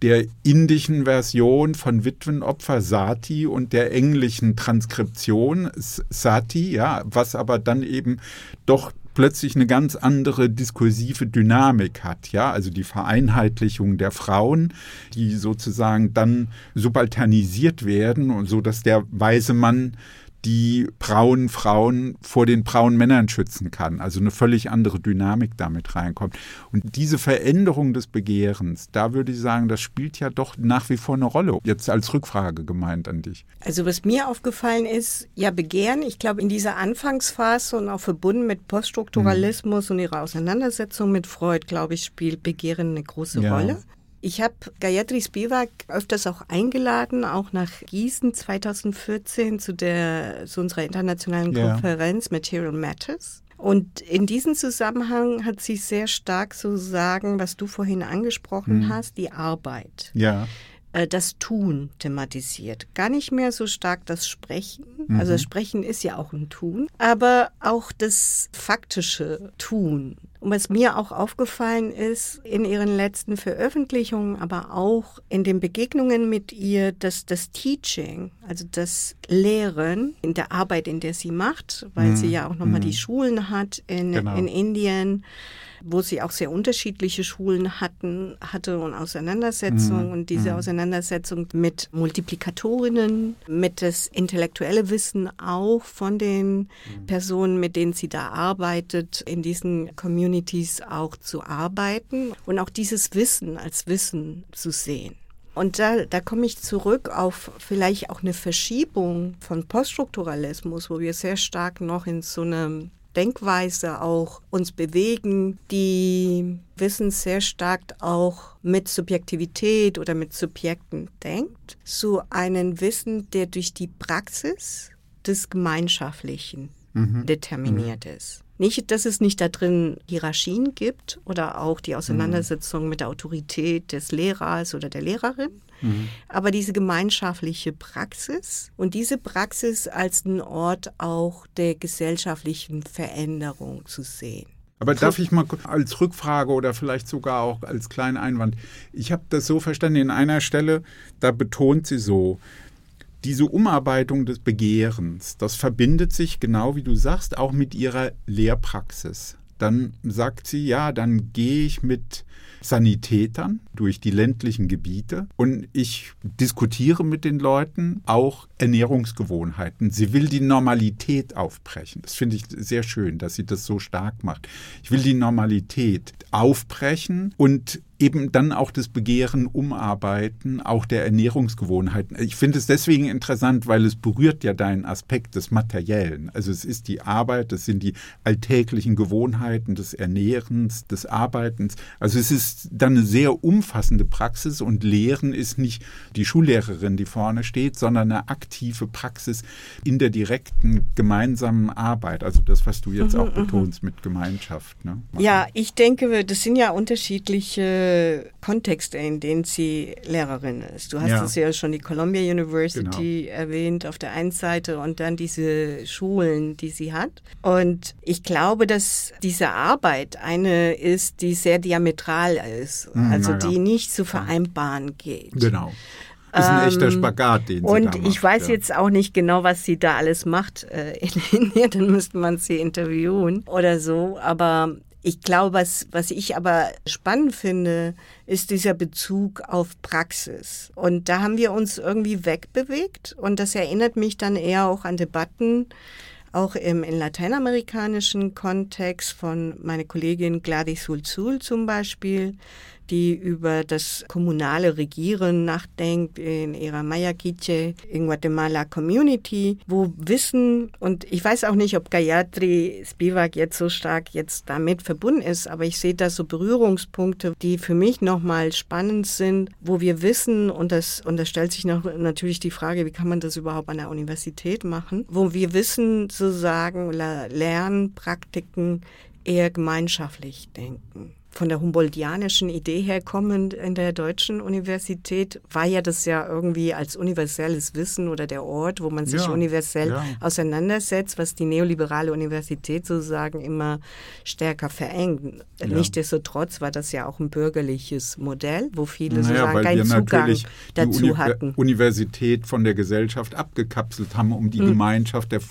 der indischen Version von Witwenopfer Sati und der englischen Transkription Sati, ja, was aber dann eben doch plötzlich eine ganz andere diskursive Dynamik hat, ja, also die Vereinheitlichung der Frauen, die sozusagen dann subalternisiert werden und so, dass der weise Mann die braunen Frauen vor den braunen Männern schützen kann. Also eine völlig andere Dynamik damit reinkommt. Und diese Veränderung des Begehrens, da würde ich sagen, das spielt ja doch nach wie vor eine Rolle. Jetzt als Rückfrage gemeint an dich. Also was mir aufgefallen ist, ja, Begehren, ich glaube, in dieser Anfangsphase und auch verbunden mit Poststrukturalismus mhm. und ihrer Auseinandersetzung mit Freud, glaube ich, spielt Begehren eine große ja. Rolle. Ich habe Gayatri Spivak öfters auch eingeladen, auch nach Gießen 2014 zu, der, zu unserer internationalen Konferenz ja. Material Matters. Und in diesem Zusammenhang hat sie sehr stark so sagen, was du vorhin angesprochen hm. hast, die Arbeit. Ja äh, das Tun thematisiert. Gar nicht mehr so stark das Sprechen. Also mhm. Also das Sprechen ist ja auch ein Tun, aber auch das faktische Tun. Und was mir auch aufgefallen ist in ihren letzten Veröffentlichungen, aber auch in den Begegnungen mit ihr, dass das Teaching, also das Lehren in der Arbeit, in der sie macht, weil mm. sie ja auch nochmal mm. die Schulen hat in, genau. in Indien, wo sie auch sehr unterschiedliche Schulen hatten, hatte und Auseinandersetzungen mhm. und diese mhm. Auseinandersetzung mit Multiplikatorinnen, mit das intellektuelle Wissen auch von den mhm. Personen, mit denen sie da arbeitet, in diesen Communities auch zu arbeiten und auch dieses Wissen als Wissen zu sehen. Und da, da komme ich zurück auf vielleicht auch eine Verschiebung von Poststrukturalismus, wo wir sehr stark noch in so einem Denkweise auch uns bewegen, die Wissen sehr stark auch mit Subjektivität oder mit Subjekten denkt, zu einem Wissen, der durch die Praxis des Gemeinschaftlichen mhm. determiniert mhm. ist. Nicht, dass es nicht da drin Hierarchien gibt oder auch die Auseinandersetzung mhm. mit der Autorität des Lehrers oder der Lehrerin, mhm. aber diese gemeinschaftliche Praxis und diese Praxis als ein Ort auch der gesellschaftlichen Veränderung zu sehen. Aber darf ich mal als Rückfrage oder vielleicht sogar auch als kleinen Einwand, ich habe das so verstanden, in einer Stelle, da betont sie so, diese Umarbeitung des Begehrens, das verbindet sich genau wie du sagst auch mit ihrer Lehrpraxis. Dann sagt sie, ja, dann gehe ich mit Sanitätern durch die ländlichen Gebiete und ich diskutiere mit den Leuten auch Ernährungsgewohnheiten. Sie will die Normalität aufbrechen. Das finde ich sehr schön, dass sie das so stark macht. Ich will die Normalität aufbrechen und eben dann auch das Begehren umarbeiten, auch der Ernährungsgewohnheiten. Ich finde es deswegen interessant, weil es berührt ja deinen Aspekt des Materiellen. Also es ist die Arbeit, das sind die alltäglichen Gewohnheiten des Ernährens, des Arbeitens. Also es ist dann eine sehr umfassende Praxis und Lehren ist nicht die Schullehrerin, die vorne steht, sondern eine aktive Praxis in der direkten gemeinsamen Arbeit. Also das, was du jetzt mhm, auch mhm. betonst mit Gemeinschaft. Ne? Ja, ich denke, das sind ja unterschiedliche Kontexte, in denen sie Lehrerin ist. Du hast ja. es ja schon die Columbia University genau. erwähnt auf der einen Seite und dann diese Schulen, die sie hat. Und ich glaube, dass diese Arbeit eine ist, die sehr diametral ist, mhm, also ja. die nicht zu vereinbaren geht. Genau. Das ist ein echter ähm, Spagat, den sie Und macht, ich weiß ja. jetzt auch nicht genau, was sie da alles macht äh, *laughs* in Indien, dann müsste man sie interviewen oder so. Aber ich glaube, was, was ich aber spannend finde, ist dieser Bezug auf Praxis. Und da haben wir uns irgendwie wegbewegt. Und das erinnert mich dann eher auch an Debatten, auch im, im lateinamerikanischen Kontext von meiner Kollegin Gladys Sulzul zum Beispiel, die über das kommunale Regieren nachdenkt in ihrer Maya Quiche in Guatemala Community, wo Wissen und ich weiß auch nicht, ob Gayatri Spivak jetzt so stark jetzt damit verbunden ist, aber ich sehe da so Berührungspunkte, die für mich nochmal spannend sind, wo wir wissen und das und da stellt sich noch natürlich die Frage, wie kann man das überhaupt an der Universität machen, wo wir wissen sozusagen Lernpraktiken eher gemeinschaftlich denken von der Humboldtianischen Idee her kommend in der deutschen Universität war ja das ja irgendwie als universelles Wissen oder der Ort, wo man sich ja, universell ja. auseinandersetzt, was die neoliberale Universität sozusagen immer stärker verengt. Ja. Nichtsdestotrotz war das ja auch ein bürgerliches Modell, wo viele naja, sozusagen keinen Zugang dazu Uni hatten. Universität von der Gesellschaft abgekapselt haben, um die mhm. Gemeinschaft der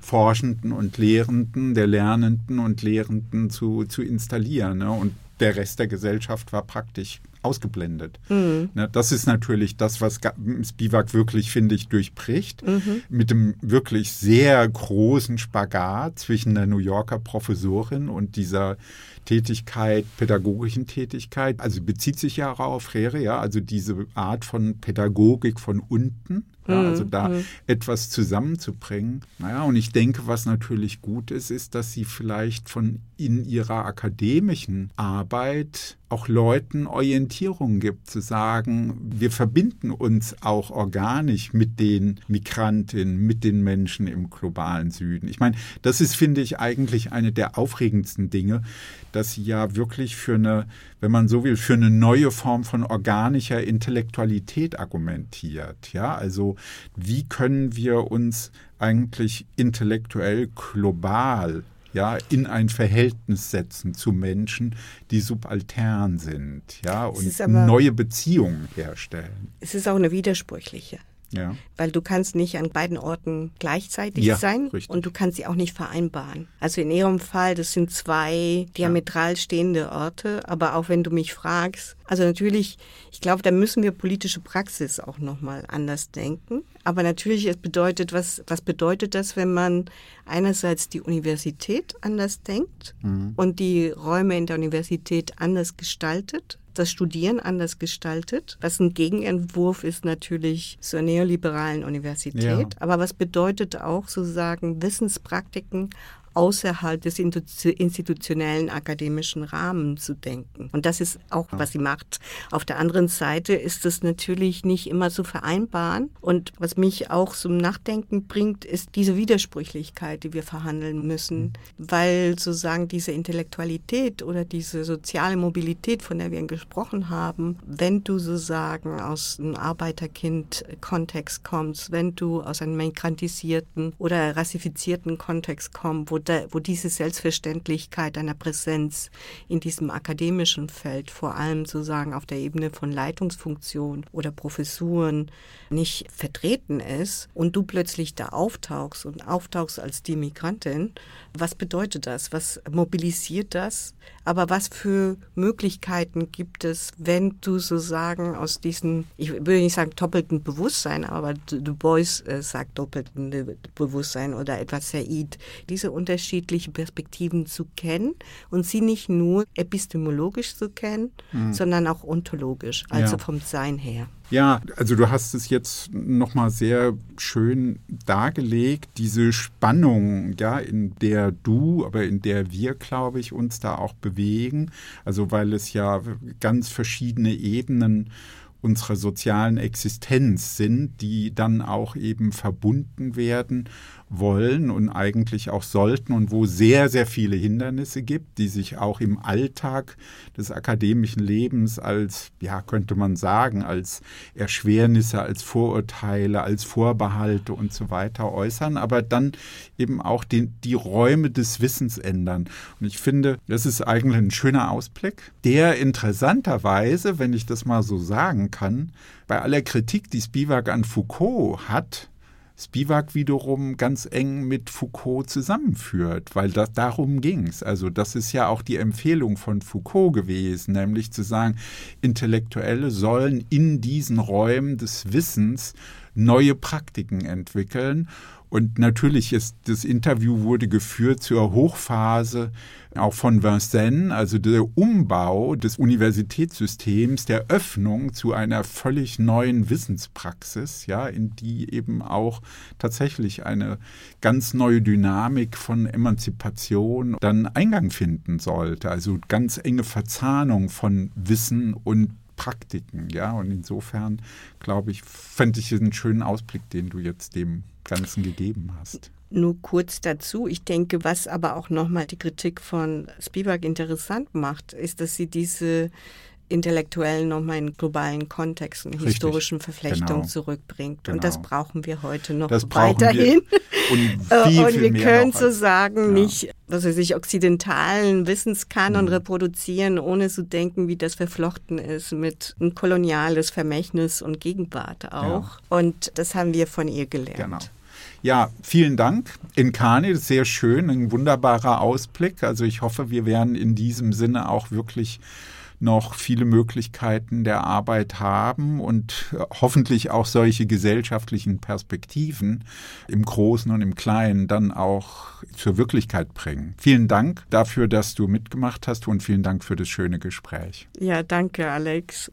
Forschenden und Lehrenden, der Lernenden und Lehrenden zu, zu installieren. Ne? Und der Rest der Gesellschaft war praktisch ausgeblendet. Mhm. Ne, das ist natürlich das, was Spivak wirklich, finde ich, durchbricht. Mhm. Mit dem wirklich sehr großen Spagat zwischen der New Yorker Professorin und dieser Tätigkeit, pädagogischen Tätigkeit. Also bezieht sich ja auch auf Freire, ja, also diese Art von Pädagogik von unten. Ja, also mhm. da mhm. etwas zusammenzubringen. Naja, und ich denke, was natürlich gut ist, ist, dass sie vielleicht von in ihrer akademischen Arbeit auch Leuten Orientierung gibt, zu sagen, wir verbinden uns auch organisch mit den Migrantinnen, mit den Menschen im globalen Süden. Ich meine, das ist, finde ich, eigentlich eine der aufregendsten Dinge, dass sie ja wirklich für eine, wenn man so will, für eine neue Form von organischer Intellektualität argumentiert. Ja, also wie können wir uns eigentlich intellektuell global ja, in ein Verhältnis setzen zu Menschen, die subaltern sind, ja, und neue Beziehungen herstellen. Es ist auch eine widersprüchliche. Ja. Weil du kannst nicht an beiden Orten gleichzeitig ja, sein richtig. und du kannst sie auch nicht vereinbaren. Also in ihrem Fall, das sind zwei diametral stehende Orte, aber auch wenn du mich fragst, also natürlich, ich glaube, da müssen wir politische Praxis auch nochmal anders denken. Aber natürlich, es bedeutet, was, was bedeutet das, wenn man einerseits die Universität anders denkt mhm. und die Räume in der Universität anders gestaltet? Das Studieren anders gestaltet. Was ein Gegenentwurf ist natürlich zur neoliberalen Universität. Ja. Aber was bedeutet auch sozusagen Wissenspraktiken außerhalb des institutionellen akademischen Rahmens zu denken. Und das ist auch, was sie macht. Auf der anderen Seite ist es natürlich nicht immer zu vereinbaren. Und was mich auch zum Nachdenken bringt, ist diese Widersprüchlichkeit, die wir verhandeln müssen, mhm. weil sozusagen diese Intellektualität oder diese soziale Mobilität, von der wir gesprochen haben, wenn du sozusagen aus einem Arbeiterkind-Kontext kommst, wenn du aus einem migrantisierten oder rassifizierten Kontext kommst, wo da, wo diese Selbstverständlichkeit einer Präsenz in diesem akademischen Feld, vor allem sozusagen auf der Ebene von Leitungsfunktion oder Professuren, nicht vertreten ist und du plötzlich da auftauchst und auftauchst als die Migrantin, was bedeutet das? Was mobilisiert das? Aber was für Möglichkeiten gibt es, wenn du sozusagen aus diesem, ich würde nicht sagen doppelten Bewusstsein, aber Du Bois äh, sagt doppelten Bewusstsein oder etwas Said, diese unterschiedlichen Perspektiven zu kennen und sie nicht nur epistemologisch zu kennen, mhm. sondern auch ontologisch, also ja. vom Sein her. Ja, also du hast es jetzt nochmal sehr schön dargelegt, diese Spannung, ja, in der du, aber in der wir, glaube ich, uns da auch bewegen. Also weil es ja ganz verschiedene Ebenen unserer sozialen Existenz sind, die dann auch eben verbunden werden wollen und eigentlich auch sollten und wo sehr, sehr viele Hindernisse gibt, die sich auch im Alltag des akademischen Lebens als, ja, könnte man sagen, als Erschwernisse, als Vorurteile, als Vorbehalte und so weiter äußern, aber dann eben auch den, die Räume des Wissens ändern. Und ich finde, das ist eigentlich ein schöner Ausblick, der interessanterweise, wenn ich das mal so sagen kann, bei aller Kritik, die Spivak an Foucault hat, Spivak wiederum ganz eng mit Foucault zusammenführt, weil das, darum ging es. Also das ist ja auch die Empfehlung von Foucault gewesen, nämlich zu sagen, Intellektuelle sollen in diesen Räumen des Wissens neue Praktiken entwickeln und natürlich ist das Interview wurde geführt zur Hochphase auch von Vincennes, also der Umbau des Universitätssystems, der Öffnung zu einer völlig neuen Wissenspraxis, ja, in die eben auch tatsächlich eine ganz neue Dynamik von Emanzipation dann Eingang finden sollte. Also ganz enge Verzahnung von Wissen und Praktiken, ja. Und insofern, glaube ich, fände ich einen schönen Ausblick, den du jetzt dem Ganzen gegeben hast. Nur kurz dazu. Ich denke, was aber auch nochmal die Kritik von Spivak interessant macht, ist, dass sie diese Intellektuellen nochmal in globalen Kontext und historischen Verflechtungen genau. zurückbringt. Genau. Und das genau. brauchen wir heute noch das weiterhin. Wir und, *laughs* viel, und wir können so sagen, ja. nicht, was weiß ich, okzidentalen Wissenskanon mhm. reproduzieren, ohne zu denken, wie das verflochten ist mit ein koloniales Vermächtnis und Gegenwart auch. Ja. Und das haben wir von ihr gelernt. Genau. Ja, vielen Dank. In Kani, sehr schön, ein wunderbarer Ausblick. Also ich hoffe, wir werden in diesem Sinne auch wirklich noch viele Möglichkeiten der Arbeit haben und hoffentlich auch solche gesellschaftlichen Perspektiven im Großen und im Kleinen dann auch zur Wirklichkeit bringen. Vielen Dank dafür, dass du mitgemacht hast und vielen Dank für das schöne Gespräch. Ja, danke, Alex.